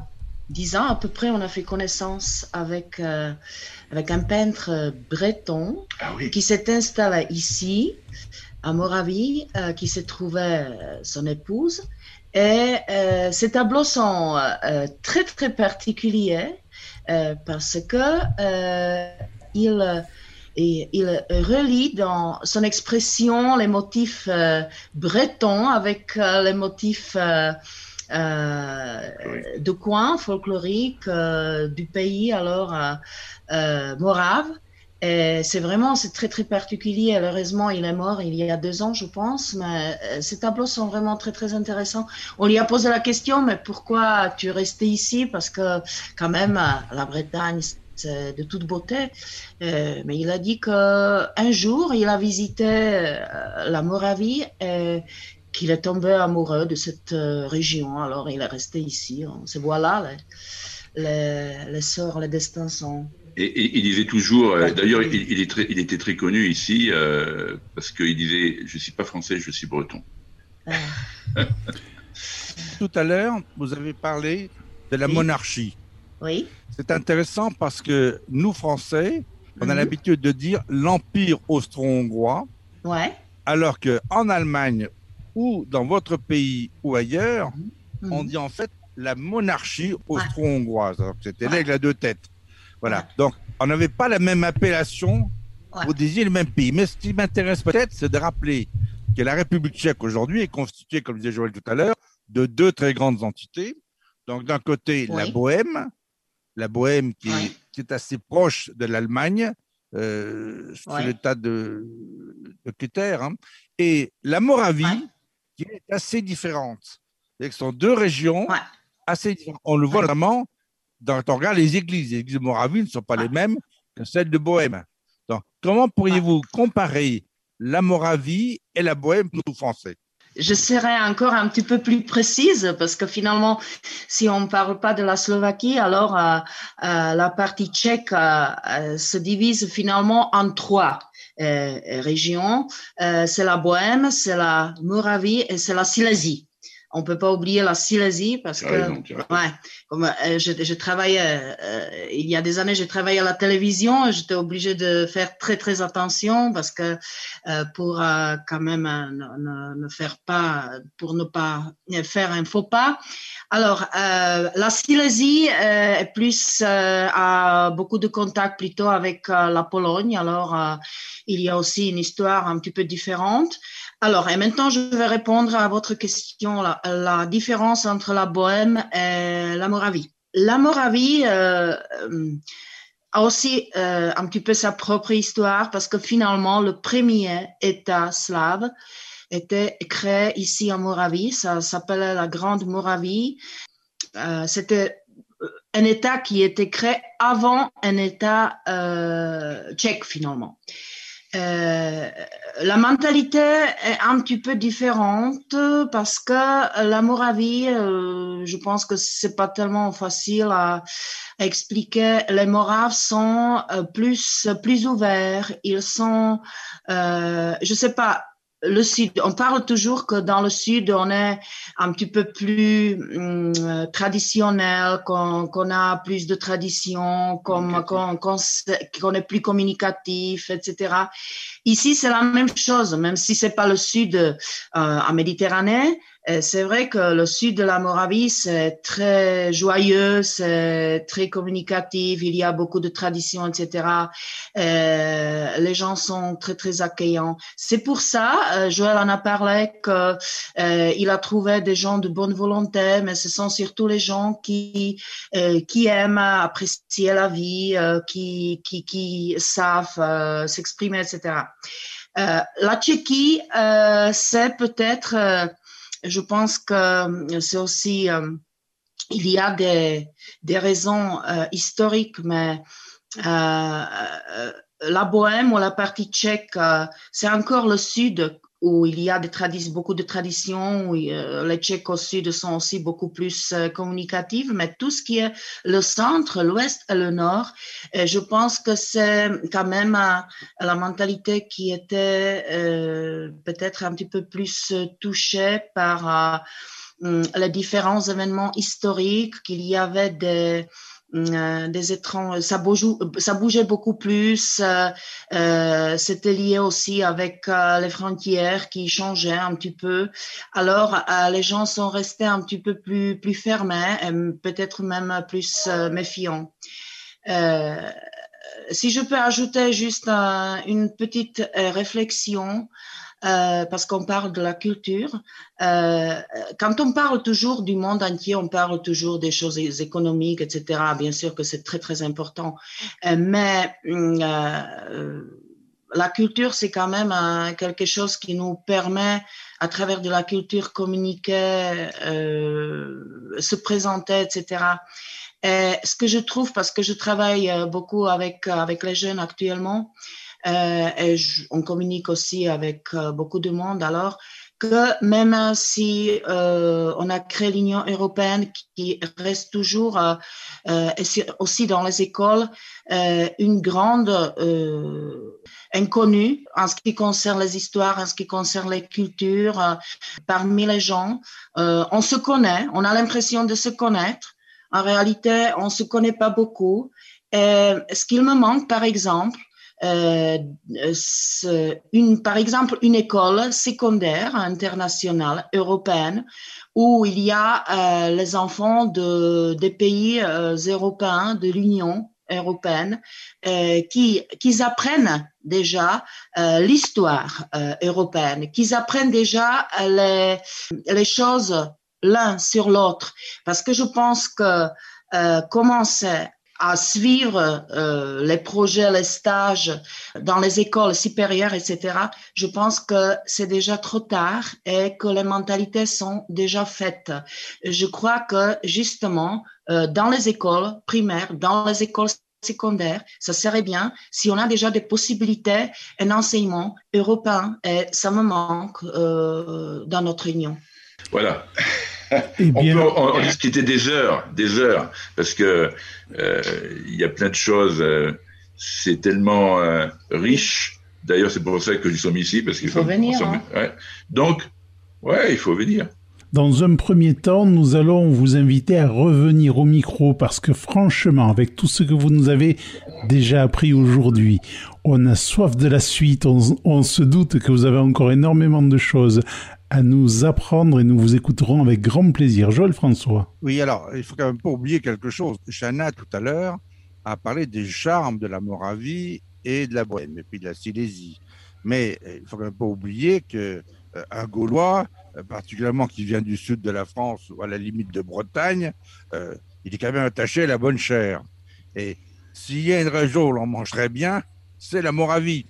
dix ans à peu près, on a fait connaissance avec, avec un peintre breton ah oui. qui s'est installé ici à Moravie, euh, qui se trouvait euh, son épouse. Et euh, ces tableaux sont très très particuliers parce que il, il relie dans son expression les motifs bretons avec les motifs oui. de coin folklorique du pays alors morave. C'est vraiment, c'est très très particulier. Heureusement, il est mort il y a deux ans, je pense. Mais euh, ces tableaux sont vraiment très très intéressants. On lui a posé la question, mais pourquoi tu es resté ici? Parce que quand même, la Bretagne, c'est de toute beauté. Euh, mais il a dit que un jour, il a visité euh, la Moravie et qu'il est tombé amoureux de cette région. Alors, il est resté ici. C'est voilà, les, les, les sorts, les destins sont et, il disait toujours, euh, d'ailleurs, il, il, était très connu ici euh, parce qu'il disait Je ne suis pas français, je suis breton. Ah. Tout à l'heure, vous avez parlé de la monarchie. Oui. C'est intéressant parce que nous, Français, on a mhm. l'habitude de dire l'Empire austro-hongrois. Ouais. Alors qu'en Allemagne ou dans votre pays ou ailleurs, mhm. on dit en fait la monarchie austro-hongroise. C'était l'aigle à deux têtes. Voilà. Donc, on n'avait pas la même appellation pour désigner le même pays. Mais ce qui m'intéresse peut-être, c'est de rappeler que la République tchèque aujourd'hui est constituée, comme disait Joël tout à l'heure, de deux très grandes entités. Donc, d'un côté, la Bohème, la Bohème qui, est, assez proche de l'Allemagne, euh, sur l'état de, de hein, et la Moravie, qui est assez différente. Ce sont deux régions assez différentes. On le voit vraiment quand on regarde les églises, les églises de Moravie ne sont pas les mêmes que celles de Bohème. Donc, comment pourriez-vous comparer la Moravie et la Bohème pour nous Français? Je serais encore un petit peu plus précise parce que finalement, si on ne parle pas de la Slovaquie, alors euh, euh, la partie tchèque euh, se divise finalement en trois régions. c'est la Bohème, c'est la Moravie et c'est la Silésie on peut pas oublier la Silésie parce que ouais, comme euh, je, je travaillais euh, il y a des années, j'ai travaillé à la télévision, j'étais obligée de faire très très attention parce que euh, pour quand même ne, ne, faire pas, pour ne pas faire un faux pas. Alors la Silésie est plus a beaucoup de contacts plutôt avec la Pologne. Alors il y a aussi une histoire un petit peu différente. Alors, et maintenant, je vais répondre à votre question, la, différence entre la Bohème et la Moravie. La Moravie euh, a aussi euh, un petit peu sa propre histoire parce que finalement, le premier État slave était créé ici en Moravie. Ça s'appelait la Grande Moravie. Euh, C'était un État qui était créé avant un État euh, tchèque finalement. Euh, la mentalité est un petit peu différente parce que la Moravie, euh, je pense que c'est pas tellement facile à, expliquer. Les Moraves sont euh, plus plus ouverts. Ils sont, euh, je sais pas, le sud, on parle toujours que dans le sud, on est un petit peu plus hum, traditionnel, qu'on a plus de tradition, qu'on est plus communicatif, etc. Ici, c'est la même chose, même si c'est pas le sud euh, en Méditerranée, euh, c'est vrai que le sud de la Moravie, c'est très joyeux, c'est très communicatif, il y a beaucoup de traditions, etc. Euh, les gens sont très, très accueillants. C'est pour ça, euh, Joël en a parlé, que euh, a trouvé des gens de bonne volonté, mais ce sont surtout les gens qui, euh, qui aiment apprécier la vie, qui, qui, qui savent s'exprimer, etc. la Tchéquie, c'est peut-être je pense que euh, c'est aussi, euh, il y a des, raisons euh, historiques, mais la Bohème ou la partie tchèque, c'est encore le sud où il y a beaucoup de traditions, où euh, les Tchèques au sud sont aussi beaucoup plus euh, communicatifs, mais tout ce qui est le centre, l'ouest et le nord, euh, je pense que c'est quand même la mentalité qui était peut-être un petit peu plus touchée par les différents événements historiques, qu'il y avait des euh, des étranges, ça, bougeait, ça bougeait beaucoup plus. Euh, euh, C'était lié aussi avec euh, les frontières qui changeaient un petit peu. Alors, euh, les gens sont restés un petit peu plus plus fermés, peut-être même plus méfiants. si je peux ajouter juste une petite réflexion, euh, parce qu'on parle de la culture. Euh, quand on parle toujours du monde entier, on parle toujours des choses économiques, etc. Bien sûr que c'est très très important, euh, mais euh, la culture, c'est quand même quelque chose qui nous permet, à travers de la culture, communiquer, se présenter, etc. Et ce que je trouve, parce que je travaille beaucoup avec avec les jeunes actuellement, euh, et on communique aussi avec euh, beaucoup de monde. Alors que même si euh, on a créé l'Union européenne qui reste toujours aussi dans les écoles une grande inconnue en ce qui concerne les histoires, en ce qui concerne les cultures parmi les gens. on se connaît, on a l'impression de se connaître. En réalité, on se connaît pas beaucoup. Et ce qu'il me manque, par exemple, euh, une, par exemple une école secondaire internationale européenne où il y a euh, les enfants de, des pays euh, européens, de l'Union européenne, qui, qui apprennent déjà l'histoire européenne, qui apprennent déjà les, les choses l'un sur l'autre. Parce que je pense que commencer à suivre euh, les projets, les stages dans les écoles supérieures, etc., je pense que c'est déjà trop tard et que les mentalités sont déjà faites. Je crois que justement, euh, dans les écoles primaires, dans les écoles secondaires, ça serait bien si on a déjà des possibilités, un enseignement européen, et ça me manque euh, dans notre union. Voilà. Eh on peut en, discuter des heures, des heures, parce que euh, il y a plein de choses. Euh, c'est tellement euh, riche. D'ailleurs, c'est pour ça que nous sommes ici, parce qu'il faut, venir. Hein. Donc, ouais, il faut venir. Dans un premier temps, nous allons vous inviter à revenir au micro parce que franchement, avec tout ce que vous nous avez déjà appris aujourd'hui, on a soif de la suite, on, se doute que vous avez encore énormément de choses à nous apprendre et nous vous écouterons avec grand plaisir. Joël François. Oui, alors, il faut quand même pas oublier quelque chose. Chana, tout à l'heure, a parlé des charmes de la Moravie et de la Bohème, et puis de la Silésie. Mais euh, il faut quand même pas oublier que euh, un Gaulois, euh, particulièrement qui vient du sud de la France ou à la limite de Bretagne, il est quand même attaché à la bonne chair. Et s'il y a une région où l'on mangerait bien, c'est la Moravie.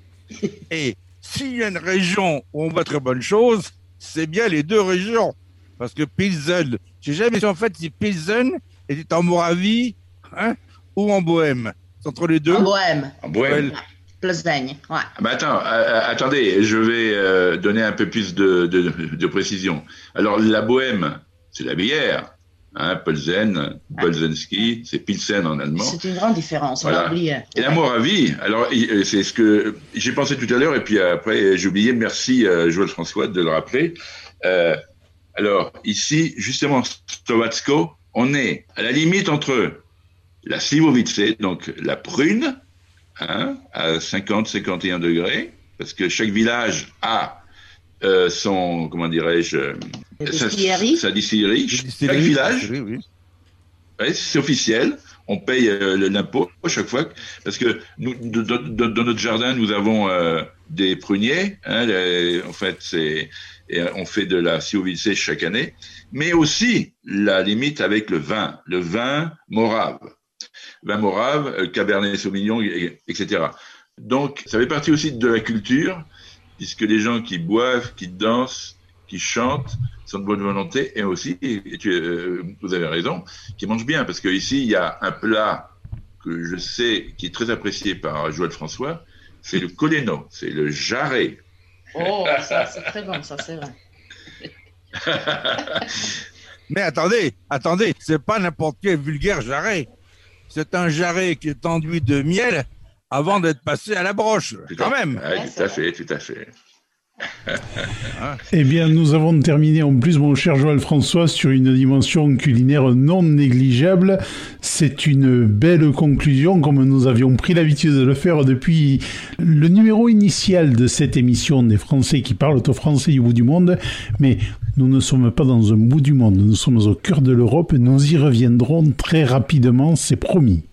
Et s'il y a une région où on voit très bonne chose, c'est bien les deux régions. Parce que Pilsen, je sais jamais si en fait si Pilsen était en Moravie hein, ou en Bohème. C'est entre les deux. En Bohème. En Bohème. Plesdaigne, ouais. Ah, attends, euh, euh, attendez, je vais euh, donner un peu plus de, de, de précision. Alors, la Bohème, c'est la bière. Hein, Polzen, Bolzenski, c'est Pilsen en allemand. C'est une grande différence, voilà. Et la Moravie, alors euh, c'est ce que j'ai pensé tout à l'heure et puis après j'ai oublié, merci euh, Joël François de le rappeler. Euh, alors ici, justement, Stovatsko, on est à la limite entre la Slivovice, donc la prune, hein, à 50-51 degrés, parce que chaque village a euh, son, comment dirais-je, sa, distillerie. Chaque village, oui, c'est officiel. On paye euh, l'impôt à chaque fois parce que nous, dans notre jardin, nous avons euh, des pruniers. Hein, en fait, c'est on fait de la sciovicée chaque année, mais aussi la limite avec le vin, le vin morave, vin morave, cabernet sauvignon, etc. Donc, ça fait partie aussi de la culture puisque les gens qui boivent, qui dansent, qui chantent sont de bonne volonté et aussi, et tu, euh, vous avez raison, qui mangent bien. Parce qu'ici, il y a un plat que je sais qui est très apprécié par Joël François, c'est le coleno, c'est le jarret. Oh, ça, c'est très bon, ça, c'est vrai. Mais attendez, attendez, c'est pas n'importe quel vulgaire jarret. C'est un jarret qui est enduit de miel avant d'être passé à la broche, quand même. tout à fait, tout à fait. eh bien, nous avons terminé en plus, mon cher Joël François, sur une dimension culinaire non négligeable. C'est une belle conclusion, comme nous avions pris l'habitude de le faire depuis le numéro initial de cette émission des Français qui parlent au français du bout du monde. Mais nous ne sommes pas dans un bout du monde, nous sommes au cœur de l'Europe et nous y reviendrons très rapidement, c'est promis.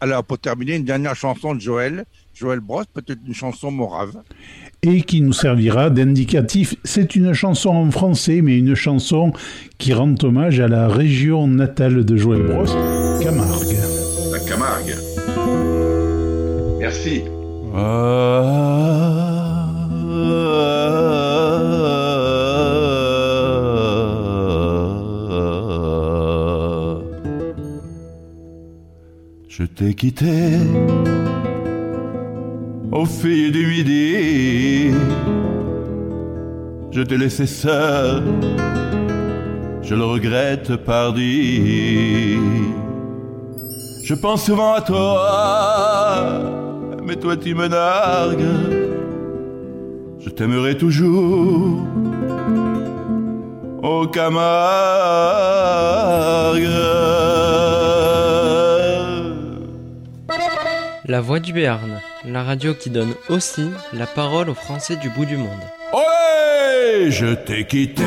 Alors, pour terminer, une dernière chanson de Joël. Joël Brosse, peut-être une chanson morave. Et qui nous servira d'indicatif. C'est une chanson en français, mais une chanson qui rend hommage à la région natale de Joël Brosse, Camargue. La Camargue. Merci. Je t'ai quitté aux filles du midi. Je t'ai laissé seul, je le regrette pardi. Je pense souvent à toi, mais toi tu me nargues. Je t'aimerai toujours, au Camargue. La Voix du Béarn, la radio qui donne aussi la parole aux Français du bout du monde. Olé Je t'ai quitté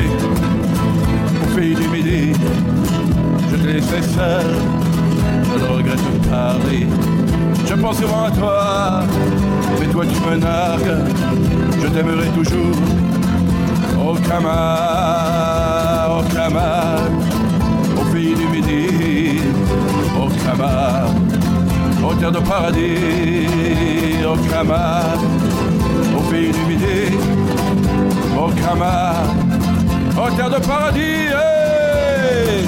au pays du midi. Je t'ai laissé seul, je le regrette parler. Je pense souvent à toi, mais toi tu me nargues. Je t'aimerai toujours. Au Camargue, au Camargue, au pays du midi. Au Camargue, aux terres de paradis. Au Camargue, au pays midi au Camargue, aux terres de paradis. hey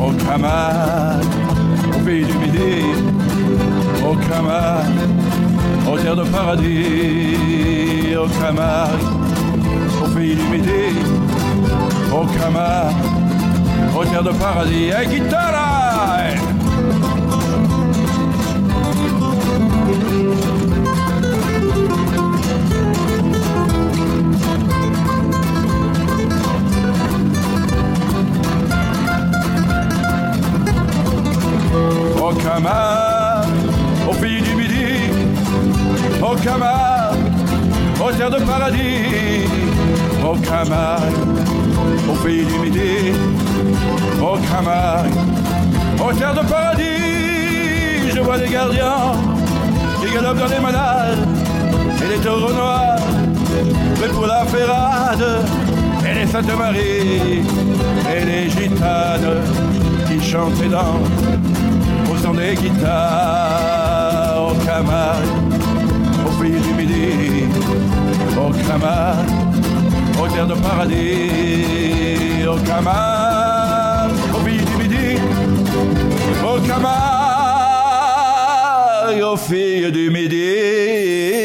Au Camargue, au pays du midi, au Camargue, aux terres de paradis, au Camargue, au pays du midi, au Camargue, aux terres de paradis, et guitare! Camargue, au pays du midi, au Camargue, aux terres de paradis, au Camargue, au pays du midi, au Camargue, aux terres de paradis, je vois des gardiens qui galopent dans les manades et les taureaux noirs, prêts pour la ferrade, et les Saintes Marie et les gitanes qui chantent et dansent des guitares, au Camargue, au pays du midi, au Camargue, aux terres de paradis, au Camargue, au pays du midi, au Camargue, aux filles du midi.